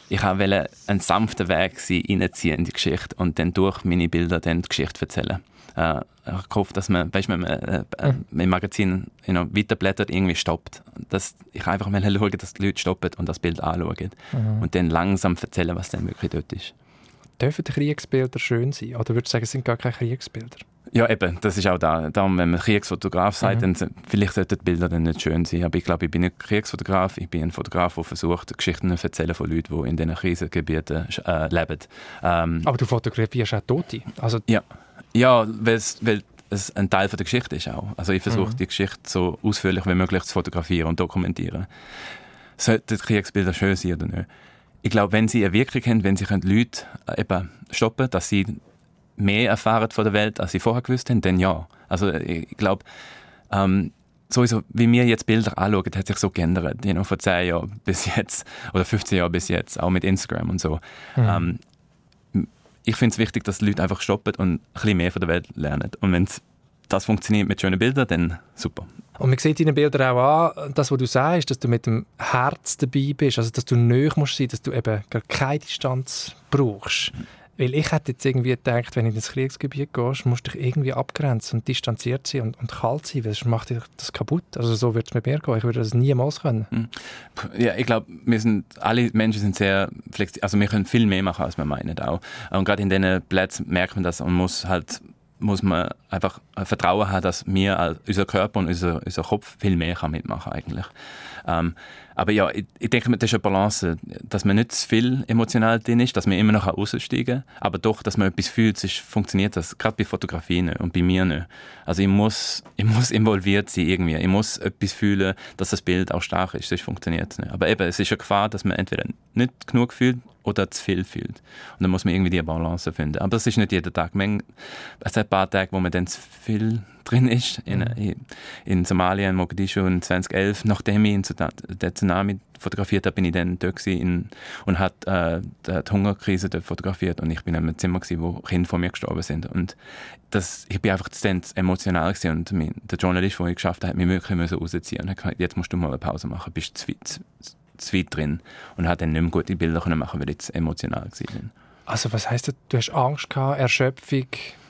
ich wollte einen sanften Weg sein, reinziehen in die Geschichte und dann durch meine Bilder dann die Geschichte erzählen äh, gehofft, dass man, weißt, wenn man äh, äh, mhm. im Magazin you know, weiterblättert, irgendwie stoppt. Das, ich einfach mal schauen, dass die Leute stoppen und das Bild anschauen. Mhm. Und dann langsam erzählen, was dann wirklich dort ist. Dürfen die Kriegsbilder schön sein? Oder würdest du sagen, es sind gar keine Kriegsbilder? Ja, eben, das ist auch da. Darum, wenn man Kriegsfotograf sagt, mhm. dann vielleicht sollten die Bilder dann nicht schön sein. Aber ich glaube, ich bin nicht Kriegsfotograf, ich bin ein Fotograf, der versucht, Geschichten zu erzählen von Leuten, die in diesen Krisengebieten äh, leben. Ähm, Aber du fotografierst auch Tote. Also ja. Ja, weil es ein Teil von der Geschichte ist auch. Also ich versuche mhm. die Geschichte so ausführlich wie möglich zu fotografieren und dokumentieren. Sollten Kriegsbilder schön sein oder nicht? Ich glaube, wenn sie eine Wirkung haben, wenn sie Leute äh, eben stoppen dass sie mehr erfahren von der Welt, als sie vorher gewusst haben, dann ja. Also ich glaube, ähm, sowieso, wie wir jetzt Bilder anschauen, hat sich so geändert. You know, von 10 Jahren bis jetzt oder 15 Jahren bis jetzt, auch mit Instagram und so. Mhm. Ähm, ich finde es wichtig, dass die Leute einfach stoppen und ein bisschen mehr von der Welt lernen. Und wenn das funktioniert mit schönen Bildern, dann super. Und man sieht in den Bildern auch an, das, was du sagst, dass du mit dem Herz dabei bist, also dass du nöch musst sein, dass du eben gar keine Distanz brauchst. Weil ich hätte jetzt irgendwie gedacht, wenn du ins Kriegsgebiet gehst, musst du dich irgendwie abgrenzen und distanziert sein und, und kalt sein, weil sonst macht dich das kaputt. Also so würde es mit mir gehen. Ich würde das niemals können. Hm. Ja, ich glaube, wir sind, alle Menschen sind sehr flexibel. Also wir können viel mehr machen, als wir meinen auch. Und gerade in diesen Plätzen merkt man das und muss halt muss man einfach Vertrauen haben, dass wir, unser Körper und unser, unser Kopf viel mehr kann mitmachen eigentlich. Ähm, aber ja, ich, ich, denke, das ist eine Balance, dass man nicht zu viel emotional drin ist, dass man immer noch raussteigen kann, aber doch, dass man etwas fühlt, sonst funktioniert das, gerade bei Fotografie nicht und bei mir nicht. Also ich muss, ich muss involviert sein irgendwie, ich muss etwas fühlen, dass das Bild auch stark ist, sonst funktioniert es nicht. Aber eben, es ist eine Gefahr, dass man entweder nicht genug fühlt oder zu viel fühlt. Und dann muss man irgendwie die Balance finden. Aber das ist nicht jeden Tag. Es hat ein paar Tage, wo man dann zu viel drin ist. In, mhm. in Somalia, in Mogadischu in 2011, nachdem ich den Tsunami fotografiert habe, bin ich dann dort in, und habe äh, die Hungerkrise dort fotografiert und ich bin in einem Zimmer gewesen, wo Kinder von mir gestorben sind und das, ich bin einfach dann emotional gewesen und mein, der Journalist, der ich geschafft hat, hat mich wirklich rausziehen und hat gesagt, jetzt musst du mal eine Pause machen, bist zu weit, zu weit drin und hat dann nicht mehr gute Bilder machen weil ich zu emotional war. Also was heisst das? Du hast Angst gehabt, Erschöpfung?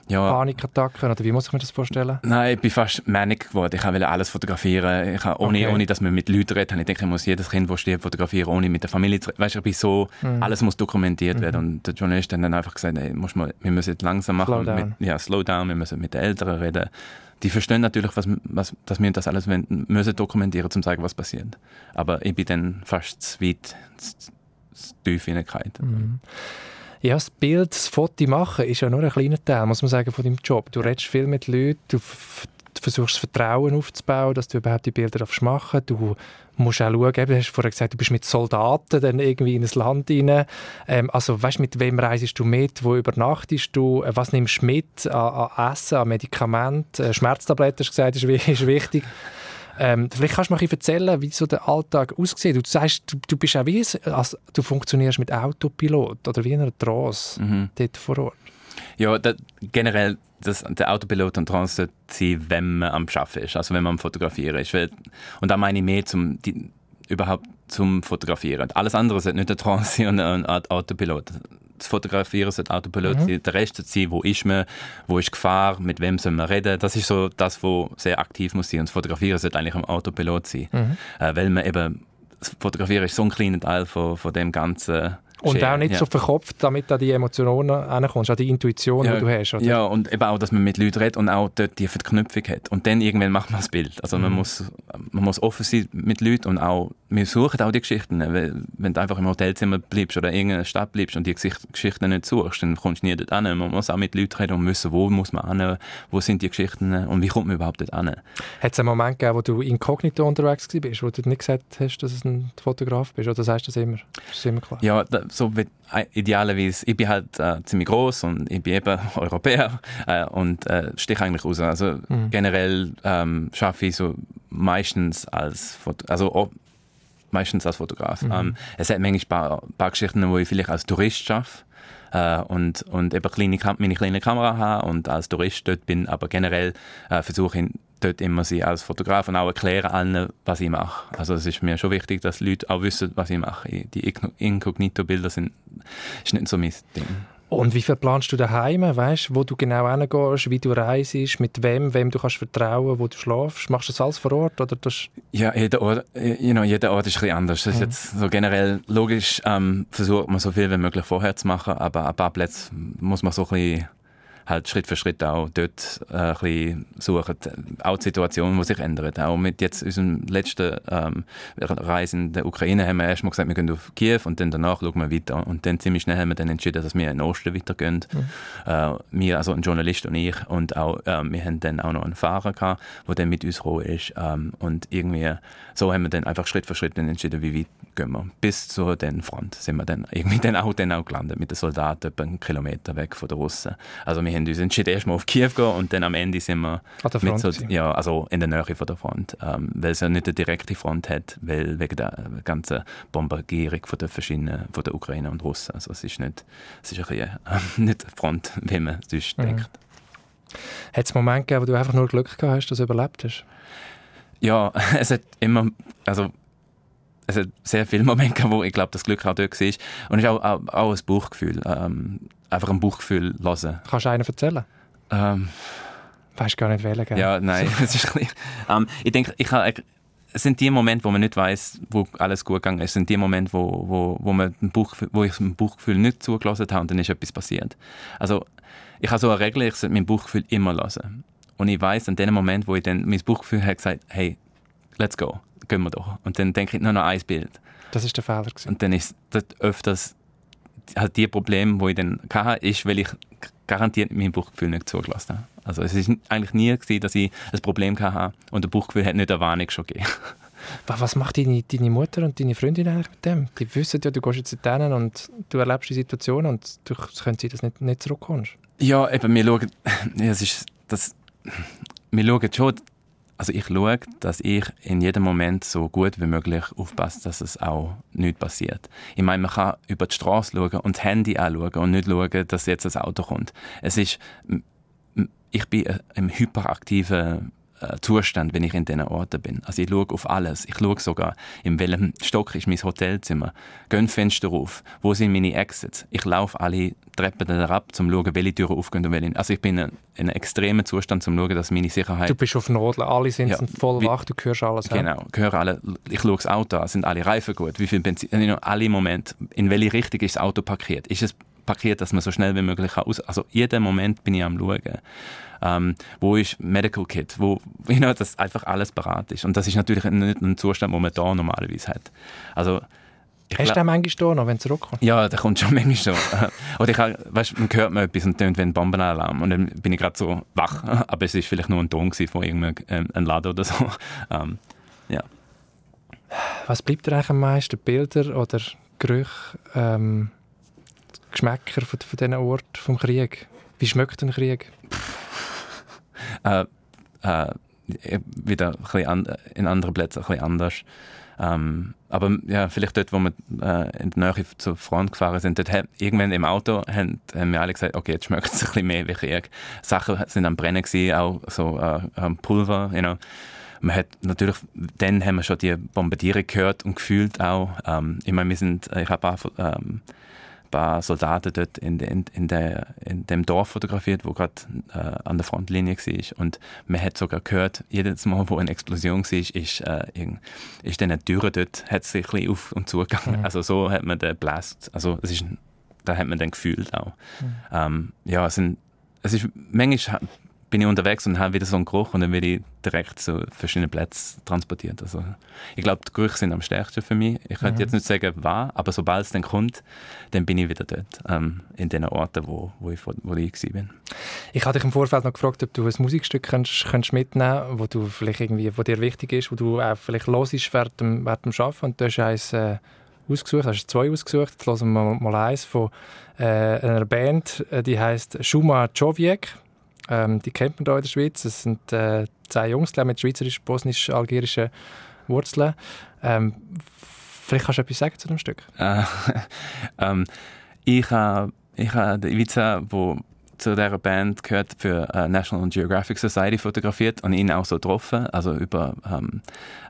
Ja. Panikattacken? Oder wie muss ich mir das vorstellen? Nein, ich bin fast manic geworden. Ich wollte alles fotografieren. Ich habe, ohne, okay. ohne, dass man mit Leuten redet, ich denke, ich muss jedes Kind, das steht, fotografieren, ohne mit der Familie zu reden. Weißt du, ich bin so, mhm. alles muss dokumentiert werden. Mhm. Und der Journalist hat dann einfach gesagt, hey, muss mal, wir müssen jetzt langsam machen. Slow down. Mit, ja, slow down, wir müssen mit den Eltern reden. Die verstehen natürlich, was, was, dass wir das alles müssen dokumentieren, um zu sagen, was passiert. Aber ich bin dann fast zu weit, zu, zu tief in Mhm. Ja, das Bild, das Foto machen, ist ja nur ein kleiner Teil, muss man sagen, von deinem Job. Du redest viel mit Leuten, du, du versuchst Vertrauen aufzubauen, dass du überhaupt die Bilder machen Du musst auch schauen, du hast vorher gesagt, du bist mit Soldaten dann irgendwie in ein Land rein. Ähm, also weißt mit wem reisest du mit, wo übernachtest du, äh, was nimmst du mit an, an Essen, an Medikamenten, äh, Schmerztabletten, hast du gesagt, ist, ist wichtig. Ähm, vielleicht kannst du mir erzählen, wie so der Alltag aussieht. Du sagst, du, du bist auch wie, also, du funktionierst mit Autopilot oder wie in einer Trance mhm. dort vor Ort. Ja, da, generell das, der Autopilot und Trance sollte sein, wenn man am Arbeiten ist, also wenn man am Fotografieren ist. Und da meine ich mehr zum, die, überhaupt zum Fotografieren. Alles andere sollte nicht der Trance sein und ein Autopilot das Fotografieren sollte Autopilot mhm. Der Rest sollte sein, wo ist man, wo ist Gefahr, mit wem soll man reden. Das ist so das, was sehr aktiv muss sein. Und das Fotografieren sollte eigentlich am Autopilot sein. Mhm. Äh, weil man eben, das Fotografieren ist so ein kleiner Teil von, von dem ganzen und auch nicht ja. so verkopft, damit du an die Emotionen ankommst, an die Intuition, ja, die du hast. Oder? Ja, und eben auch, dass man mit Leuten redet und auch dort die Verknüpfung hat. Und dann irgendwann macht man das Bild. Also mhm. man, muss, man muss offen sein mit Leuten und auch, wir suchen auch die Geschichten. Wenn du einfach im Hotelzimmer bleibst oder in irgendeiner Stadt bleibst und die Geschichten nicht suchst, dann kommst du nie dort an. Man muss auch mit Leuten reden und wissen, wo muss man hin, wo sind die Geschichten und wie kommt man überhaupt dort an. Hat es einen Moment gegeben, wo du inkognito unterwegs warst, wo du nicht gesagt hast, dass du ein Fotograf bist? Oder sagst du das immer? Das ist immer klar? Ja, so wie idealerweise, ich bin halt äh, ziemlich groß und ich bin eben Europäer äh, und äh, stehe eigentlich raus. Also mhm. generell ähm, schaffe ich so meistens als Foto also meistens als Fotograf. Mhm. Ähm, es hat manchmal ein paar, paar Geschichten, wo ich vielleicht als Tourist schaffe äh, und, und eben kleine, meine kleine Kamera habe und als Tourist dort bin, aber generell äh, versuche ich dort immer sie als Fotograf und auch erklären allen, was ich mache. Also es ist mir schon wichtig, dass Leute auch wissen, was ich mache. Die Inkognito-Bilder sind ist nicht so mein Ding. Und wie viel planst du daheim, weißt, wo du genau hingehst, wie du reist, mit wem, wem du kannst vertrauen, wo du schlafst? Machst du das alles vor Ort oder das? Ja, jeder Ort, you know, jeder Ort ist ein bisschen anders. Das ist jetzt so generell logisch, ähm, versucht man so viel wie möglich vorher zu machen, aber ein paar Plätze muss man so ein bisschen halt Schritt für Schritt auch dort äh, ein bisschen suchen. Auch die Situation, die sich ändert. Auch mit jetzt unserem letzten ähm, Reise in der Ukraine haben wir erstmal gesagt, wir gehen auf Kiew und dann danach schauen wir weiter. Und dann ziemlich schnell haben wir dann entschieden, dass wir in den Osten weitergehen. Mhm. Äh, wir, also ein Journalist und ich. Und auch, äh, wir haben dann auch noch einen Fahrer gehabt, der dann mit uns gekommen ist. Ähm, und irgendwie so haben wir dann einfach Schritt für Schritt dann entschieden, wie weit gehen wir. Bis zur den Front sind wir dann irgendwie dann auch, dann auch gelandet mit den Soldaten etwa einen Kilometer weg von den Russen. Also wir haben uns entschieden, erstmal auf Kiew gehen und dann am Ende sind wir Front, so, ja, also in der Nähe von der Front, ähm, weil es ja nicht eine direkte Front hat, weil wegen der ganzen Bombardierung von der verschiedenen, von der Ukraine und Russen. Also es ist nicht, es ist ein bisschen, äh, nicht eine Front, wie man sonst mhm. denkt. Hat es Momente gegeben, wo du einfach nur Glück gehabt hast, dass du überlebt hast? Ja, es hat immer, also es hat sehr viele Momente gehabt, wo ich glaube, das Glück auch dort war. Und es ist auch, auch, auch ein Buchgefühl. Ähm, einfach ein Buchgefühl hören. Kannst du einen erzählen? Ähm, Weißt gar nicht wählen, gell? ja, nein, es ist ähm, Ich denke, ich habe es sind die Momente, wo man nicht weiß, wo alles gut gegangen ist. Es sind die Momente, wo, wo, wo, man ein Buch, wo ich mein Buchgefühl nicht zugelassen habe und dann ist etwas passiert. Also ich habe so eine Regel, ich sollte mein Buchgefühl immer lassen. Und ich weiß an dem Moment, wo ich dann mein Buchgefühl hat gesagt, hey, let's go, gehen wir doch. Und dann denke ich nur noch ein Bild. Das ist der Fehler. Gewesen. Und dann ist das öfters halt die Probleme, wo ich dann hatte, ist, weil ich garantiert mein Buchgefühl nicht zugelassen habe. Also es ist eigentlich nie gewesen, dass ich ein Problem hatte und das Buchgefühl hat nicht eine Warnung schon gegeben. Was macht deine, deine Mutter und deine Freundin eigentlich mit dem? Die wissen ja, du gehst jetzt zu denen und du erlebst die Situation und du können sie das nicht, nicht zurückkommst. Ja, eben, wir schauen, ja, es ist, das, wir schauen schon, also ich schaue, dass ich in jedem Moment so gut wie möglich aufpasse, dass es auch nicht passiert. Ich meine, man kann über die Straße schauen und das Handy anschauen und nicht schauen, dass jetzt ein Auto kommt. Es ist, ich bin im hyperaktiven äh, Zustand, wenn ich in diesen Orten bin. Also ich schaue auf alles. Ich schaue sogar, in welchem Stock ist mein Hotelzimmer. Gehen Fenster auf. Wo sind meine Exits? Ich laufe alle Treppen herab, um zu schauen, welche Türen aufgehen und welche Also ich bin in einem extremen Zustand, um zu schauen, dass meine Sicherheit... Du bist auf Nadeln. Alle sind ja, voll wie, wach, du hörst alles. Genau, ich höre alle. Ich schaue das Auto an. Sind alle Reifen gut? Wie viel Benzin? In alle Momente. In welche Richtung ist das Auto parkiert? Ist es parkiert, dass man so schnell wie möglich aus... Also jeden Moment bin ich am schauen ähm, wo ist Medical Kit, wo you know, das einfach alles parat ist. Und das ist natürlich nicht ein Zustand, den man da normalerweise hat. Also, Hast du den manchmal da noch, wenn es zurückkommt? Ja, der kommt schon manchmal schon. Oder ich habe, weißt, man hört mir etwas und tönt wie ein Bombenalarm und dann bin ich gerade so wach. Aber es ist vielleicht nur ein Ton von irgendeinem ähm, Laden oder so. Ähm, ja. Was bleibt dir eigentlich am meisten? Bilder oder Gerüche, ähm, Geschmäcker von, von diesen Orten vom Krieg? Wie schmeckt ein Krieg? äh, äh, wieder ein an, in anderen Plätzen ein bisschen anders. Ähm, aber ja, vielleicht dort, wo wir äh, in der Nähe zur Front gefahren sind, dort irgendwann im Auto haben, haben wir alle gesagt, okay, jetzt schmeckt es ein bisschen mehr wie Krieg. Sachen sind am Brennen gewesen, auch so äh, Pulver, you know. Man hat natürlich, dann haben wir schon die Bombardierung gehört und gefühlt auch. Ähm, ich meine, wir sind, ich habe auch ähm, paar Soldaten dort in, in, in, der, in dem Dorf fotografiert, wo gerade äh, an der Frontlinie war. Und man hat sogar gehört, jedes Mal, wo eine Explosion war, ist, äh, ist dann eine Tür dort hat sich ein bisschen auf und zu gegangen. Mhm. Also so hat man den Blast, also es ist, da hat man dann gefühlt auch. Mhm. Ähm, ja, es, sind, es ist, manchmal bin ich unterwegs und habe wieder so einen Geruch und dann werde ich direkt zu verschiedenen Plätzen transportiert. Also ich glaube, die Gerüche sind am stärksten für mich. Ich könnte mhm. jetzt nicht sagen, wann, aber sobald es dann kommt, dann bin ich wieder dort, ähm, in den Orten, wo, wo, ich, wo ich war. Ich hatte dich im Vorfeld noch gefragt, ob du ein Musikstück könntest, könntest mitnehmen könntest, wo, du vielleicht irgendwie, wo dir wichtig ist, wo du auch vielleicht los ist während dem, während dem Arbeiten. Und du hast eins äh, ausgesucht, hast zwei ausgesucht. Jetzt hören wir mal eins von äh, einer Band, äh, die heißt Shuma Joviek. Ähm, die kennt man hier in der Schweiz. Es sind äh, zwei Jungs mit schweizerisch-bosnisch-algerischen Wurzeln. Ähm, vielleicht kannst du etwas sagen zu dem Stück. Äh, ähm, ich habe ich ha den Ivica, der zu dieser Band gehört, für äh, National Geographic Society fotografiert und ihn auch so getroffen, also über ähm,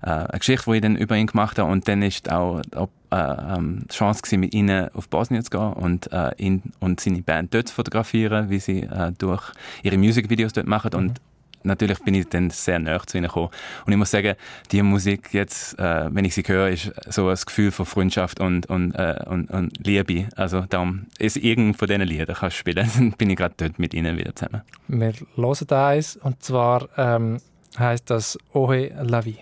äh, eine Geschichte, die ich dann über ihn gemacht habe und dann ist auch die äh, ähm, Chance gewesen, mit ihnen auf Bosnien zu gehen und äh, ihn und seine Band dort zu fotografieren, wie sie äh, durch ihre Musikvideos dort machen mhm. und natürlich bin ich dann sehr nah zu ihnen gekommen. Und ich muss sagen, die Musik jetzt, äh, wenn ich sie höre, ist so ein Gefühl von Freundschaft und, und, äh, und, und Liebe. Also darum ist irgend von diesen Liedern kannst spielen, dann bin ich gerade dort mit ihnen wieder zusammen. Wir hören da eins und zwar ähm, heißt das Ohe la vie.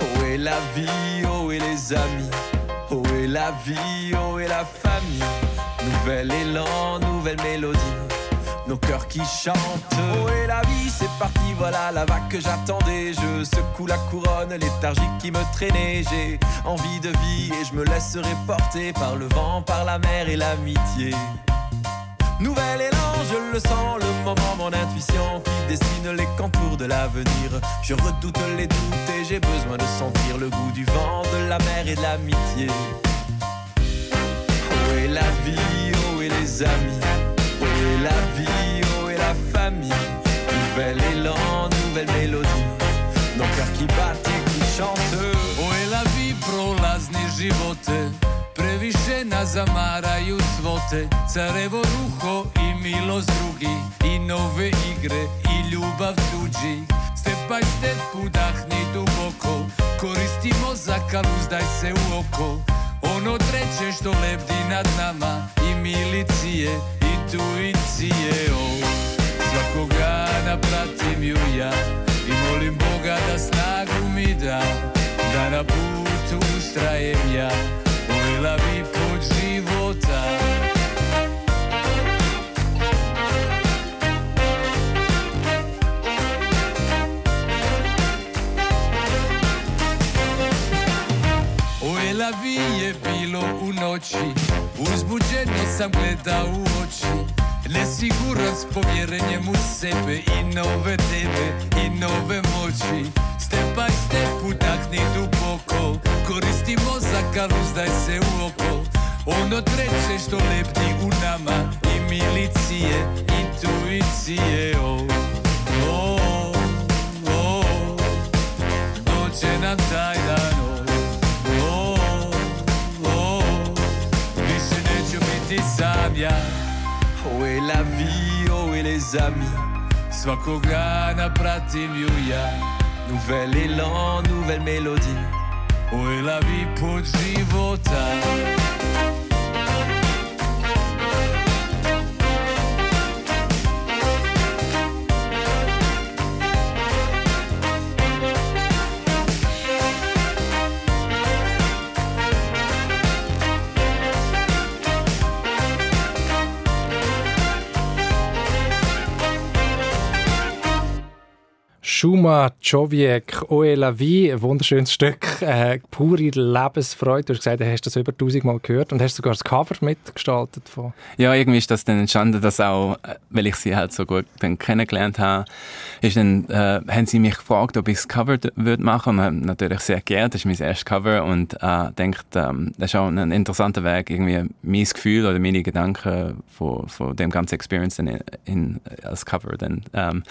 Ohe la vie, ohe les amis, ohe la vie, ohe famille. Nouvel élan, nouvelle mélodie. Nos cœurs qui chantent. Oh et la vie, c'est parti, voilà la vague que j'attendais. Je secoue la couronne léthargique qui me traînait. J'ai envie de vie et je me laisserai porter par le vent, par la mer et l'amitié. Nouvel élan, je le sens, le moment, mon intuition qui dessine les contours de l'avenir. Je redoute les doutes et j'ai besoin de sentir le goût du vent, de la mer et de l'amitié et la vie, oh et les amis, oh et la vie, oh et la famille. Nouvel élan, nouvelle mélodie, nos cœurs qui battent et qui chantent. Oh et la vie, prolazni živote, previše nas zamaraju svote, carevo ruho i milost drugi, i nove igre i ljubav tuđi. Step by step udahni duboko, koristimo za kaluzdaj se u oko. Оно трече што лепди над нама и милиције, и туиције, о. Свакога напратим ју ја и молим Бога да снагу ми да, да на путу устрајем ја, овела лави, Uzbuđeno sam gledao u oči Nesiguran s povjerenjem u sebe I nove tebe i nove moći Step by step udahni duboko Koristi mozak, al uzdaj se u oko Ono treće što lepti u nama I milicije, intuicije oh, oh, oh. Doće nam taj dan ja Oh est la vie, oh et les amis? Svakog dana pratim ju ja Nouvel élan, nouvelle mélodie. Oh est la vie put života Schuma Człowiek, Oe vie, ein wunderschönes Stück, äh, pure Lebensfreude. Du hast gesagt, du hast das über tausendmal gehört und hast sogar das Cover mitgestaltet. Von. Ja, irgendwie ist das dann entstanden, dass auch, äh, weil ich sie halt so gut dann kennengelernt habe, ist dann, äh, haben sie mich gefragt, ob ich das Cover würde machen und habe natürlich sehr gerne, das ist mein erstes Cover und äh, denkt, ähm, das ist auch ein interessanter Weg, irgendwie mein Gefühl oder meine Gedanken von, von dem ganzen Experience in, in, als Cover dann ähm,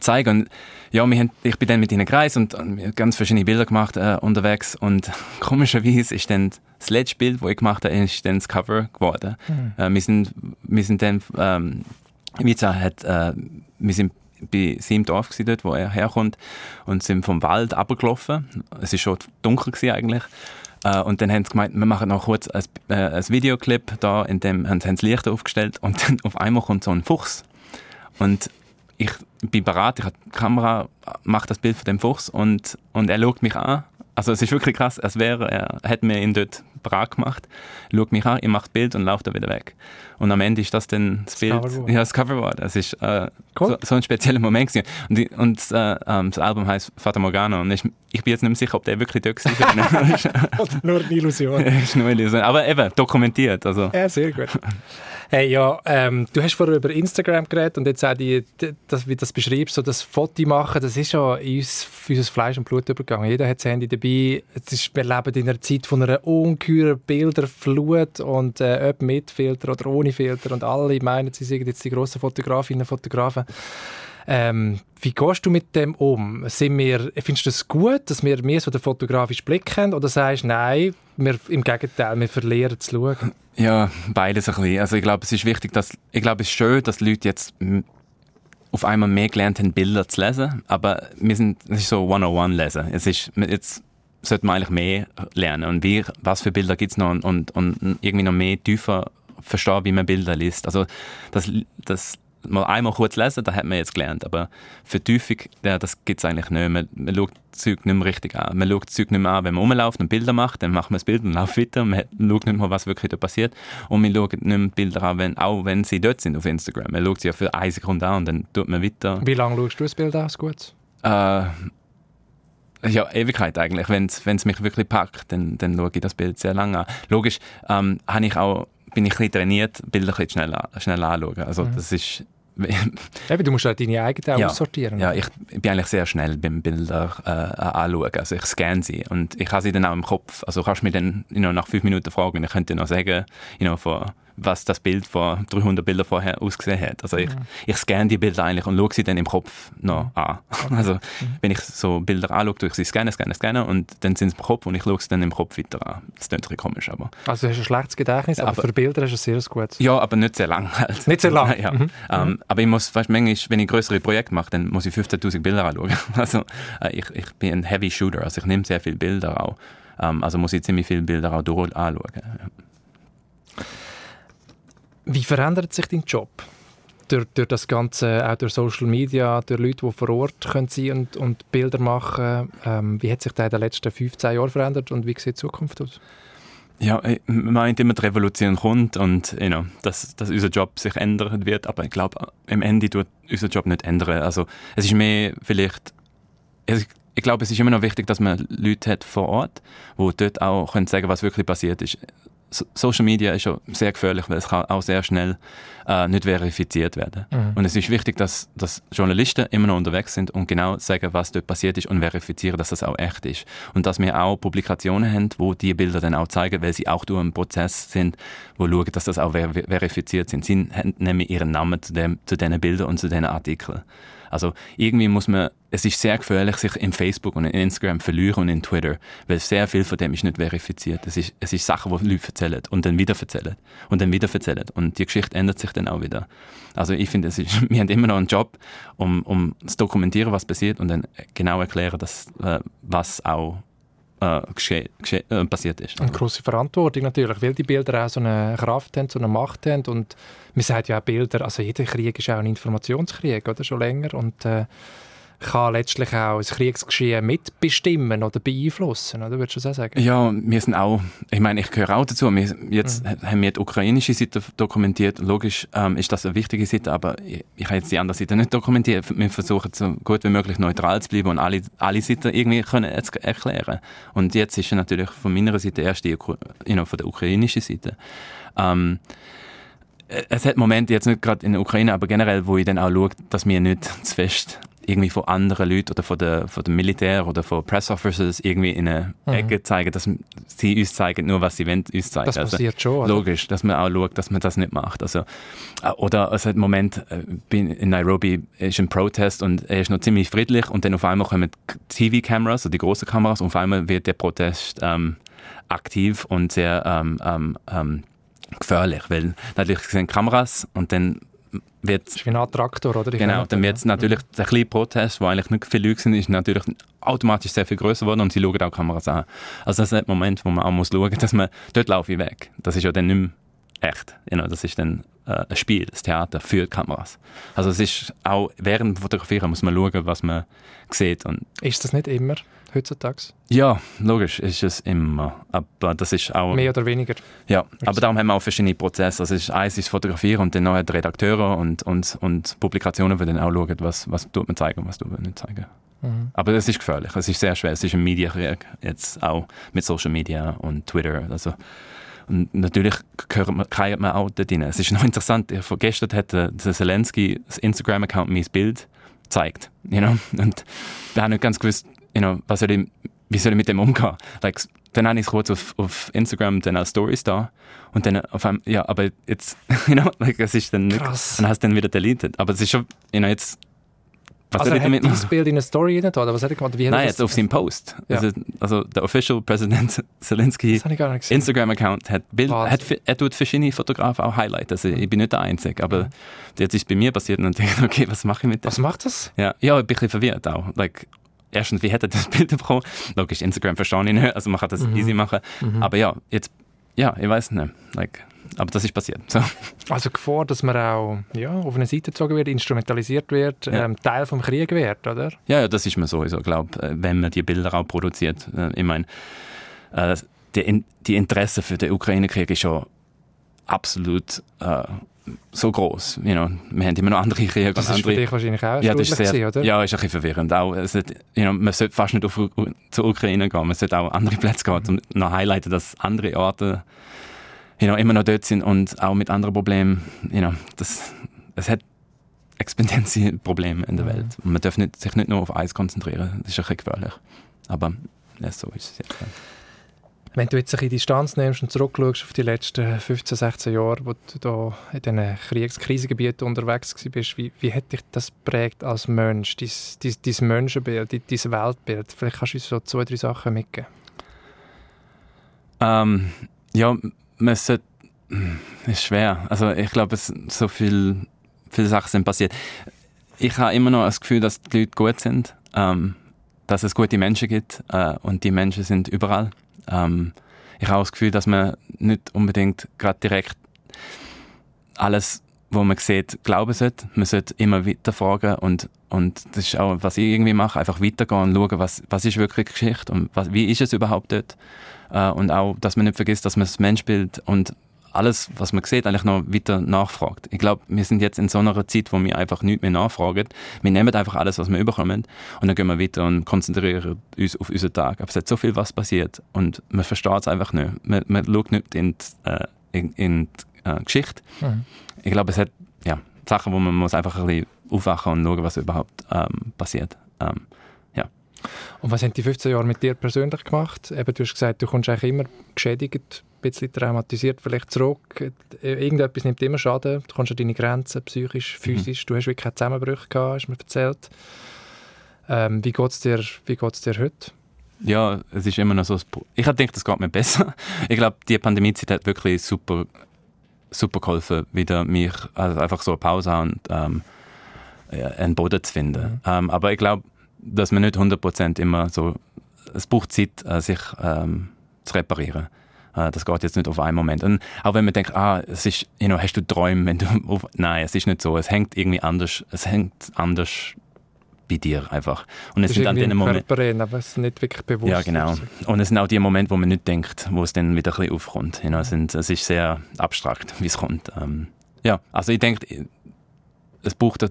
zeigen. Und ja, haben, ich bin dann mit ihnen gereist und, und ganz verschiedene Bilder gemacht äh, unterwegs und komischerweise ist dann das letzte Bild, das ich gemacht habe, ist dann das Cover geworden. Mhm. Äh, wir, sind, wir sind dann, ähm, Miza hat, äh, wir sind bei seinem Dorf gewesen, dort, wo er herkommt und sind vom Wald abgelaufen. Es ist schon dunkel gewesen eigentlich. Uh, und dann haben sie gemeint, wir machen noch kurz ein, äh, ein Videoclip da, in dem haben sie das Licht aufgestellt und dann auf einmal kommt so ein Fuchs. Und ich bin bereit, ich habe die Kamera, mache das Bild von dem Fuchs und, und er schaut mich an. Also es ist wirklich krass, als wäre er, hätte mir ihn dort bereit gemacht, schaut mich an, ich mache das Bild und laufe dann wieder weg. Und am Ende ist das dann das, das Bild, Coverboard. ja, das Coverboard. Es ist äh, Cool. so, so ein spezieller Moment gewesen. Und, die- und äh, ähm, das Album heißt Fata Morgana und ich, ich bin jetzt nicht mehr sicher, ob der wirklich dort war. Nur eine Illusion. ist nur eine Illusion. Aber eben, dokumentiert. Also. Ja, sehr gut. Hey, ja, ähm, du hast vorher über Instagram geredet und jetzt auch die, die, das, wie du das beschreibst, so das Foto machen, das ist ja in uns, unser Fleisch und Blut übergegangen. Jeder hat das Handy dabei. Es ist, wir leben in einer Zeit von einer ungeheuren Bilderflut und äh, ob mit Filter oder ohne Filter und alle meinen, sie sind jetzt die grossen Fotografinnen und Fotografen. Ähm, wie gehst du mit dem um? Sind wir, findest du es gut, dass wir mehr so den fotografischen Blick haben oder sagst du, nein, wir, im Gegenteil, wir verlieren zu schauen? Ja, beides ein bisschen. Also ich glaube, es ist wichtig, dass, ich glaube, es ist schön, dass Leute jetzt auf einmal mehr gelernt haben, Bilder zu lesen. Aber wir sind, es ist so 101 lesen. Es ist, jetzt sollte man eigentlich mehr lernen. Und wie, was für Bilder gibt's noch? Und, und, und irgendwie noch mehr tiefer verstehen, wie man Bilder liest. Also, das, das, mal einmal kurz lesen, das hat man jetzt gelernt. Aber Vertiefung, ja, das gibt's eigentlich nicht. Man, man schaut Zeug nicht mehr richtig an. Man schaut Zeug nicht mehr an, wenn man rumläuft und Bilder macht, dann macht man das Bild und läuft weiter. Man schaut nicht mehr, was wirklich da passiert. Und man schaut nicht mehr Bilder an, wenn, auch wenn sie dort sind auf Instagram. Man schaut sie ja für eine Sekunde an und dann tut man weiter. Wie lange schaust du das Bild aus? Gut. Äh, ja, Ewigkeit eigentlich. Wenn es mich wirklich packt, dann, dann schaue ich das Bild sehr lange an. Logisch ähm, ich auch, bin ich ein bisschen trainiert, Bilder ein bisschen schnell, an- schnell anschauen. Also das ist... Eben, du musst auch deine eigenen Ja. aussortieren. Ja, ich bin eigentlich sehr schnell beim Bilder äh, anschauen. Also ich scanne sie und ich habe sie dann auch im Kopf. Also kannst du mir dann you know, nach fünf Minuten fragen, ich könnte dir noch sagen, you know, vor, was das Bild vor 300 Bildern vorher ausgesehen hat. Also ich, mhm. ich scanne die Bilder eigentlich und schaue sie dann im Kopf noch mhm. an. Okay. Also mhm. wenn ich so Bilder anschaue, tue ich sie scannen, scannen, scannen und dann sind sie im Kopf und ich schaue sie dann im Kopf weiter an. Das klingt ein komisch, aber... Also du hast ein schlechtes Gedächtnis, aber, aber für Bilder hast du ein sehr gutes. Ja, aber nicht sehr lang halt. Nicht sehr lang? ja. Mhm. Ähm, aber ich muss, weißt, manchmal, wenn ich größere Projekte mache, dann muss ich 15'000 Bilder anschauen. Also äh, ich, ich bin ein Heavy Shooter, also ich nehme sehr viele Bilder auch. Ähm, also muss ich ziemlich viele Bilder auch durch anschauen. Ja. Wie verändert sich dein Job? Durch, durch, das Ganze, auch durch Social Media, durch Leute, die vor Ort können sein und, und Bilder machen. Ähm, wie hat sich das in den letzten 15 Jahren verändert und wie sieht die Zukunft aus? Ja, man meint immer, die Revolution kommt und you know, dass, dass unser Job sich ändern wird, aber ich glaube, im Ende tut unser Job nicht ändern. Also es ist mehr vielleicht, ich glaube, es ist immer noch wichtig, dass man Leute hat vor Ort, die dort auch können sagen was wirklich passiert ist. Social Media ist schon sehr gefährlich, weil es kann auch sehr schnell äh, nicht verifiziert werden. Mhm. Und es ist wichtig, dass, dass Journalisten immer noch unterwegs sind und genau sagen, was dort passiert ist und verifizieren, dass das auch echt ist. Und dass wir auch Publikationen haben, wo die Bilder dann auch zeigen, weil sie auch durch einen Prozess sind, wo schauen, dass das auch ver verifiziert sind. Sie nämlich ihren Namen zu, dem, zu diesen Bildern und zu diesen Artikeln. Also irgendwie muss man, es ist sehr gefährlich, sich in Facebook und in Instagram verlieren und in Twitter, weil sehr viel von dem ist nicht verifiziert. Es ist, es ist Sachen, die Leute erzählen und dann wieder erzählen und dann wieder erzählen und die Geschichte ändert sich dann auch wieder. Also ich finde, wir haben immer noch einen Job, um, um zu dokumentieren, was passiert und dann genau erklären, dass, äh, was auch äh, äh, passiert ist. Eine große Verantwortung natürlich, weil die Bilder auch so eine Kraft haben, so eine Macht haben und man sagt ja auch Bilder, also jeder Krieg ist auch ein Informationskrieg, oder, schon länger und äh, kann letztlich auch das Kriegsgeschehen mitbestimmen oder beeinflussen, oder würdest du das sagen? Ja, wir sind auch, ich meine, ich gehöre auch dazu. Wir, jetzt mhm. haben wir die ukrainische Seite dokumentiert. Logisch ähm, ist das eine wichtige Seite, aber ich, ich habe jetzt die andere Seite nicht dokumentiert. Wir versuchen so gut wie möglich neutral zu bleiben und alle, alle Seiten irgendwie können erklären. Und jetzt ist natürlich von meiner Seite erst die, you know, von der ukrainischen Seite. Ähm, es hat Momente, jetzt nicht gerade in der Ukraine, aber generell, wo ich dann auch schaue, dass wir nicht zu fest irgendwie von anderen Leuten oder von der, von dem Militär oder von Press Officers irgendwie in eine mhm. Ecke zeigen, dass sie uns zeigen, nur was sie wollen, uns zeigen. Das also passiert also, schon, oder? Logisch, dass man auch schaut, dass man das nicht macht. Also, äh, oder es hat einen Moment, äh, bin in Nairobi ist ein Protest und er ist noch ziemlich friedlich und dann auf einmal kommen TV-Cameras, also die großen Kameras, und auf einmal wird der Protest ähm, aktiv und sehr ähm, ähm, ähm gefährlich, weil natürlich sind Kameras und dann wird das ist wie ein Attraktor, oder? Ich genau, dann wird natürlich mhm. der kleine Protest, wo eigentlich nicht viele Leute sind, ist natürlich automatisch sehr viel größer geworden und sie schauen auch Kameras an. Also das ist ein Moment, wo man auch muss schauen, dass man, dort laufe ich weg. Das ist ja dann nicht mehr echt. You know, das ist dann äh, ein Spiel, das Theater für Kameras. Also es ist auch während dem Fotografieren muss man schauen, was man sieht. Und ist das nicht immer? Heutzutage? Ja, logisch ist es immer. Aber das ist auch... Mehr oder weniger? Ja, aber darum haben wir auch verschiedene Prozesse. Also ist eins ist Fotografieren und dann noch die Redakteure und, und, und Publikationen, die dann auch schauen, was, was tut man zeigen und was tut man nicht zeigen. Mhm. Aber es ist gefährlich, es ist sehr schwer. Es ist ein Mediakrieg, jetzt auch mit Social Media und Twitter. Also, und natürlich gehört man, auch da drin. Es ist noch interessant, von gestern hat der Zelensky das Instagram-Account mein Bild gezeigt. You know? Und wir haben nicht ganz gewusst, you know, was soll ich, wie soll ich mit dem umgehen? Like, dann habe ich es kurz auf, auf Instagram dann als Stories da und dann auf einmal, ja, aber jetzt, you know, like, es ist dann nicht, Krass. und hast dann wieder deleted. Aber es ist schon, you know, jetzt, was also soll ich damit dieses Bild in eine Story rein oder was hat er gemacht? Wie Nein, jetzt auf seinem Post. Ja. Also, also, der Official President Zelensky Instagram-Account hat Bild, hat, er tut verschiedene Fotografen auch highlighten. Also ich bin nicht der Einzige, aber mhm. jetzt ist bei mir passiert und ich denke, okay, was mache ich mit dem? Was macht das? Ja, ja, ich bin ein bisschen verwirrt auch. Like, erstens, wie hätte das Bild bekommen? Logisch, Instagram verstehe ich nicht, also man kann das mhm. easy machen. Mhm. Aber ja, jetzt, ja, ich weiß nicht. Like, aber das ist passiert. So. Also Gefahr, dass man auch ja, auf eine Seite gezogen wird, instrumentalisiert wird, ja. ähm, Teil vom Krieg wird, oder? Ja, ja das ist mir sowieso, glaube äh, wenn man die Bilder auch produziert. Äh, ich meine, äh, die, die Interesse für den Ukraine-Krieg ist schon absolut äh, so groß. You know, wir haben immer noch andere Kriege. Das ist andere... für dich wahrscheinlich auch ja, das ist sehr, gewesen, oder? Ja, ist ein bisschen verwirrend. Auch, hat, you know, man sollte fast nicht auf, zur Ukraine gehen, man sollte auch andere Plätze gehen, um noch highlighten, dass andere Orte you know, immer noch dort sind und auch mit anderen Problemen. You know, das, es hat exponentielle Probleme in der mhm. Welt. Und man darf nicht, sich nicht nur auf eins konzentrieren. Das ist ein bisschen gefährlich. Aber ja, so ist es jetzt. Wenn du jetzt ein bisschen Distanz nimmst und zurückschaust auf die letzten 15, 16 Jahre, wo du da in diesen Kriegs Krisengebieten unterwegs bist, wie, wie hat dich das prägt als Mensch, dein, dein, dein Menschenbild, dein Weltbild? Vielleicht kannst du uns so zwei, drei Sachen mitgeben. Ähm, ja, man sollte, ist schwer. Also ich glaube, es so viel, viele Sachen sind passiert. Ich habe immer noch das Gefühl, dass die Leute gut sind, ähm, dass es gute Menschen gibt äh, und die Menschen sind überall. Ähm, ich habe auch das Gefühl, dass man nicht unbedingt gerade direkt alles, was man sieht, glauben sollte. Man sollte immer weiter fragen und, und das ist auch, was ich irgendwie mache, einfach weitergehen und schauen, was, was ist wirklich Geschichte und was, wie ist es überhaupt dort. Äh, und auch, dass man nicht vergisst, dass man das Menschbild und alles, was man sieht, eigentlich noch weiter nachfragt. Ich glaube, wir sind jetzt in so einer Zeit, wo wir einfach nichts mehr nachfragen. Wir nehmen einfach alles, was wir überkommen und dann gehen wir weiter und konzentrieren uns auf unseren Tag. Aber es hat so viel, was passiert und man versteht es einfach nicht. Man, man schaut nicht in die, äh, in, in die äh, Geschichte. Mhm. Ich glaube, es hat ja, Sachen, wo man muss einfach ein bisschen aufwachen und schauen, was überhaupt ähm, passiert. Ähm. Und was haben die 15 Jahre mit dir persönlich gemacht? Eben, du hast gesagt, du kommst eigentlich immer geschädigt bisschen traumatisiert vielleicht zurück. Irgendetwas nimmt immer Schaden. Du kommst an deine Grenzen, psychisch, mhm. physisch. Mhm. Du hast wirklich keine Zusammenbrüche gehabt, hast mir erzählt. Ähm, wie geht es dir, dir heute? Ja, es ist immer noch so. Ich habe gedacht, es geht mir besser. Ich glaube, die Pandemiezeit hat wirklich super, super geholfen, wieder mich also einfach so eine Pause und ähm, einen Boden zu finden. Mhm. Ähm, aber ich glaube, dass man nicht 100% immer so. Es braucht Zeit, äh, sich ähm, zu reparieren. Äh, das geht jetzt nicht auf einen Moment. Und auch wenn man denkt, ah, es ist, you know, hast du Träume, wenn du, auf, nein, es ist nicht so. Es hängt irgendwie anders, es hängt anders bei dir einfach. Und es sind dann die Momente, aber es ist nicht wirklich bewusst. Ja, genau. Und es sind auch die Momente, wo man nicht denkt, wo es dann wieder ein bisschen aufkommt. You know, es, sind, es ist sehr abstrakt, wie es kommt. Ähm, ja, also ich denke, es braucht,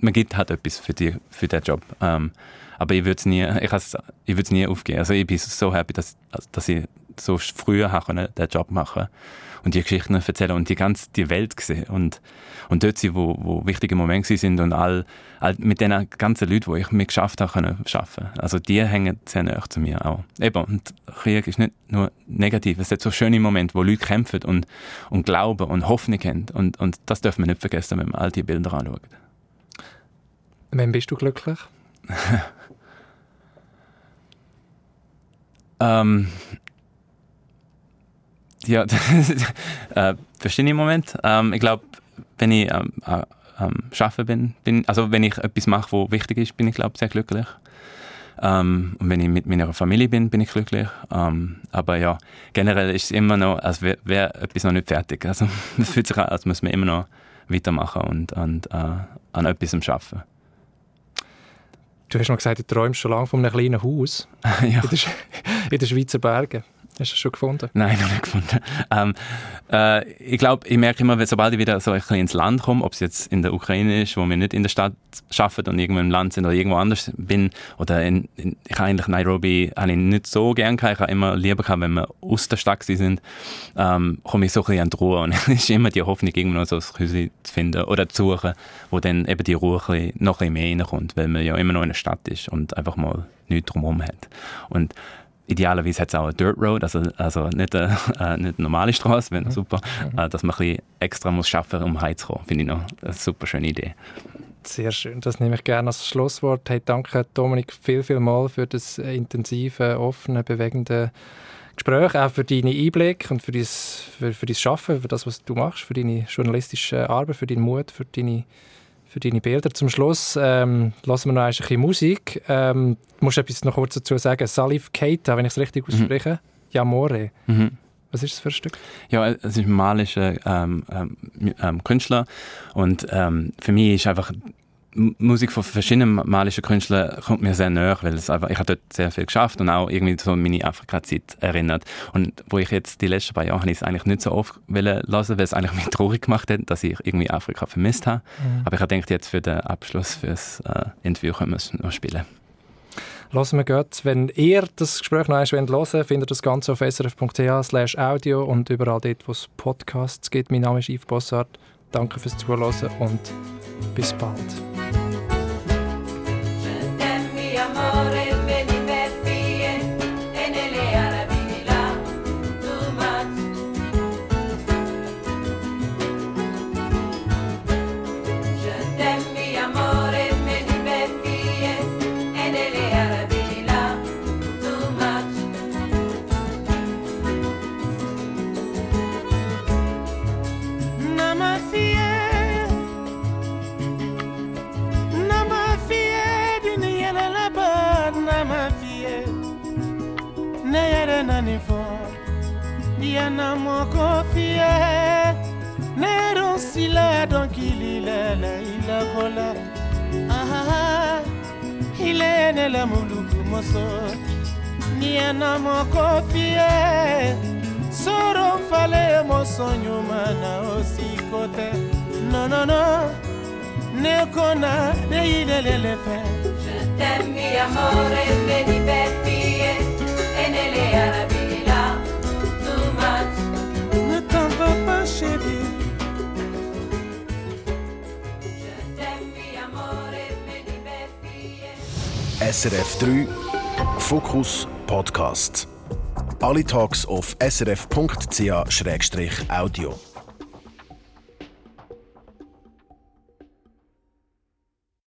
man gibt halt etwas für, die, für den Job. Ähm, aber ich würde es nie, ich, ich nie aufgeben. Also ich bin so happy, dass, dass ich so früher können, den Job machen und die Geschichten erzählen und die ganze die Welt sehen und, und dort sein, wo, wo wichtige Momente sind und all, all mit den ganzen Leuten, die ich mir geschafft habe, können schaffen. Also die hängen sehr nahe zu mir auch. Eben, und Krieg ist nicht nur negativ, es hat so schöne Momente, wo Leute kämpfen und, und glauben und Hoffnung haben und, und das dürfen wir nicht vergessen, wenn man all die Bilder anschaut. Wann bist du glücklich? ähm, ja, äh, verschiedene Momente. Ähm, ich glaube, wenn ich ähm, äh, ähm, arbeiten bin, bin, also wenn ich etwas mache, was wichtig ist, bin ich glaube sehr glücklich. Ähm, und wenn ich mit meiner Familie bin, bin ich glücklich. Ähm, aber ja, generell ist es immer noch, als wäre wär etwas noch nicht fertig. Also es fühlt sich an, als müssen wir immer noch weitermachen und, und äh, an etwas arbeiten. Du hast noch gesagt, du träumst schon lange von einem kleinen Haus ja. in den Schweizer Bergen. Hast du es schon gefunden? Nein, noch nicht gefunden. Ähm, äh, ich glaube, ich merke immer, sobald ich wieder so ein bisschen ins Land komme, ob es jetzt in der Ukraine ist, wo wir nicht in der Stadt arbeiten und irgendwo im Land sind oder irgendwo anders bin, oder in, in ich eigentlich Nairobi habe ich nicht so gern gehabt. Ich habe immer lieber gehabt, wenn wir aus der Stadt sind, ähm, komme ich so ein bisschen an die Ruhe und es ist immer die Hoffnung, irgendwo noch so ein Häuschen zu finden oder zu suchen, wo dann eben die Ruhe ein bisschen, noch ein bisschen mehr reinkommt, weil man ja immer noch in der Stadt ist und einfach mal nichts drumherum hat. Und Idealerweise hat es auch eine Dirt Road, also, also nicht, eine, äh, nicht eine normale Straße, wäre mhm. super. Mhm. Äh, dass man ein bisschen extra muss schaffen muss, um heimzukommen, finde ich noch eine super schöne Idee. Sehr schön, das nehme ich gerne als Schlusswort. Hey, danke Dominik viel, viel mal für das intensive, offene, bewegende Gespräch, auch für deine Einblicke und für dein, für, für dein Schaffen, für das, was du machst, für deine journalistische Arbeit, für deinen Mut, für deine für deine Bilder. Zum Schluss ähm, lassen wir noch ein bisschen Musik. Ähm, du musst etwas noch kurz dazu sagen. Salif Keita, wenn ich es richtig mhm. ausspreche. Mhm. Jamore. Mhm. Was ist das für ein Stück? Ja, es ist ein malischer ähm, ähm, ähm Künstler und ähm, für mich ist einfach Musik von verschiedenen malischen Künstlern kommt mir sehr näher, weil es einfach, ich habe dort sehr viel geschafft und auch irgendwie so an meine Afrika-Zeit erinnert. Und wo ich jetzt die letzten paar Jahre habe ich es eigentlich nicht so oft hören weil es eigentlich mich traurig gemacht hat, dass ich irgendwie Afrika vermisst habe. Mhm. Aber ich habe gedacht, jetzt für den Abschluss, für das äh, Interview können wir es noch spielen. Lassen wir gut. Wenn ihr das Gespräch noch einmal hören wollt, findet das Ganze auf srf.ch audio und überall dort, wo es Podcasts gibt. Mein Name ist Yves Bossart. Danke fürs Zuhören und bis bald. mo ko fie lero sile don kilile le ile kola aha ile ne le ni ana mo ko fie mo no no no ne ne ile le le fe. Je t'aime mi amore me diverti SRF 3 Fokus Podcast. Alle Talks auf srf.ch-audio.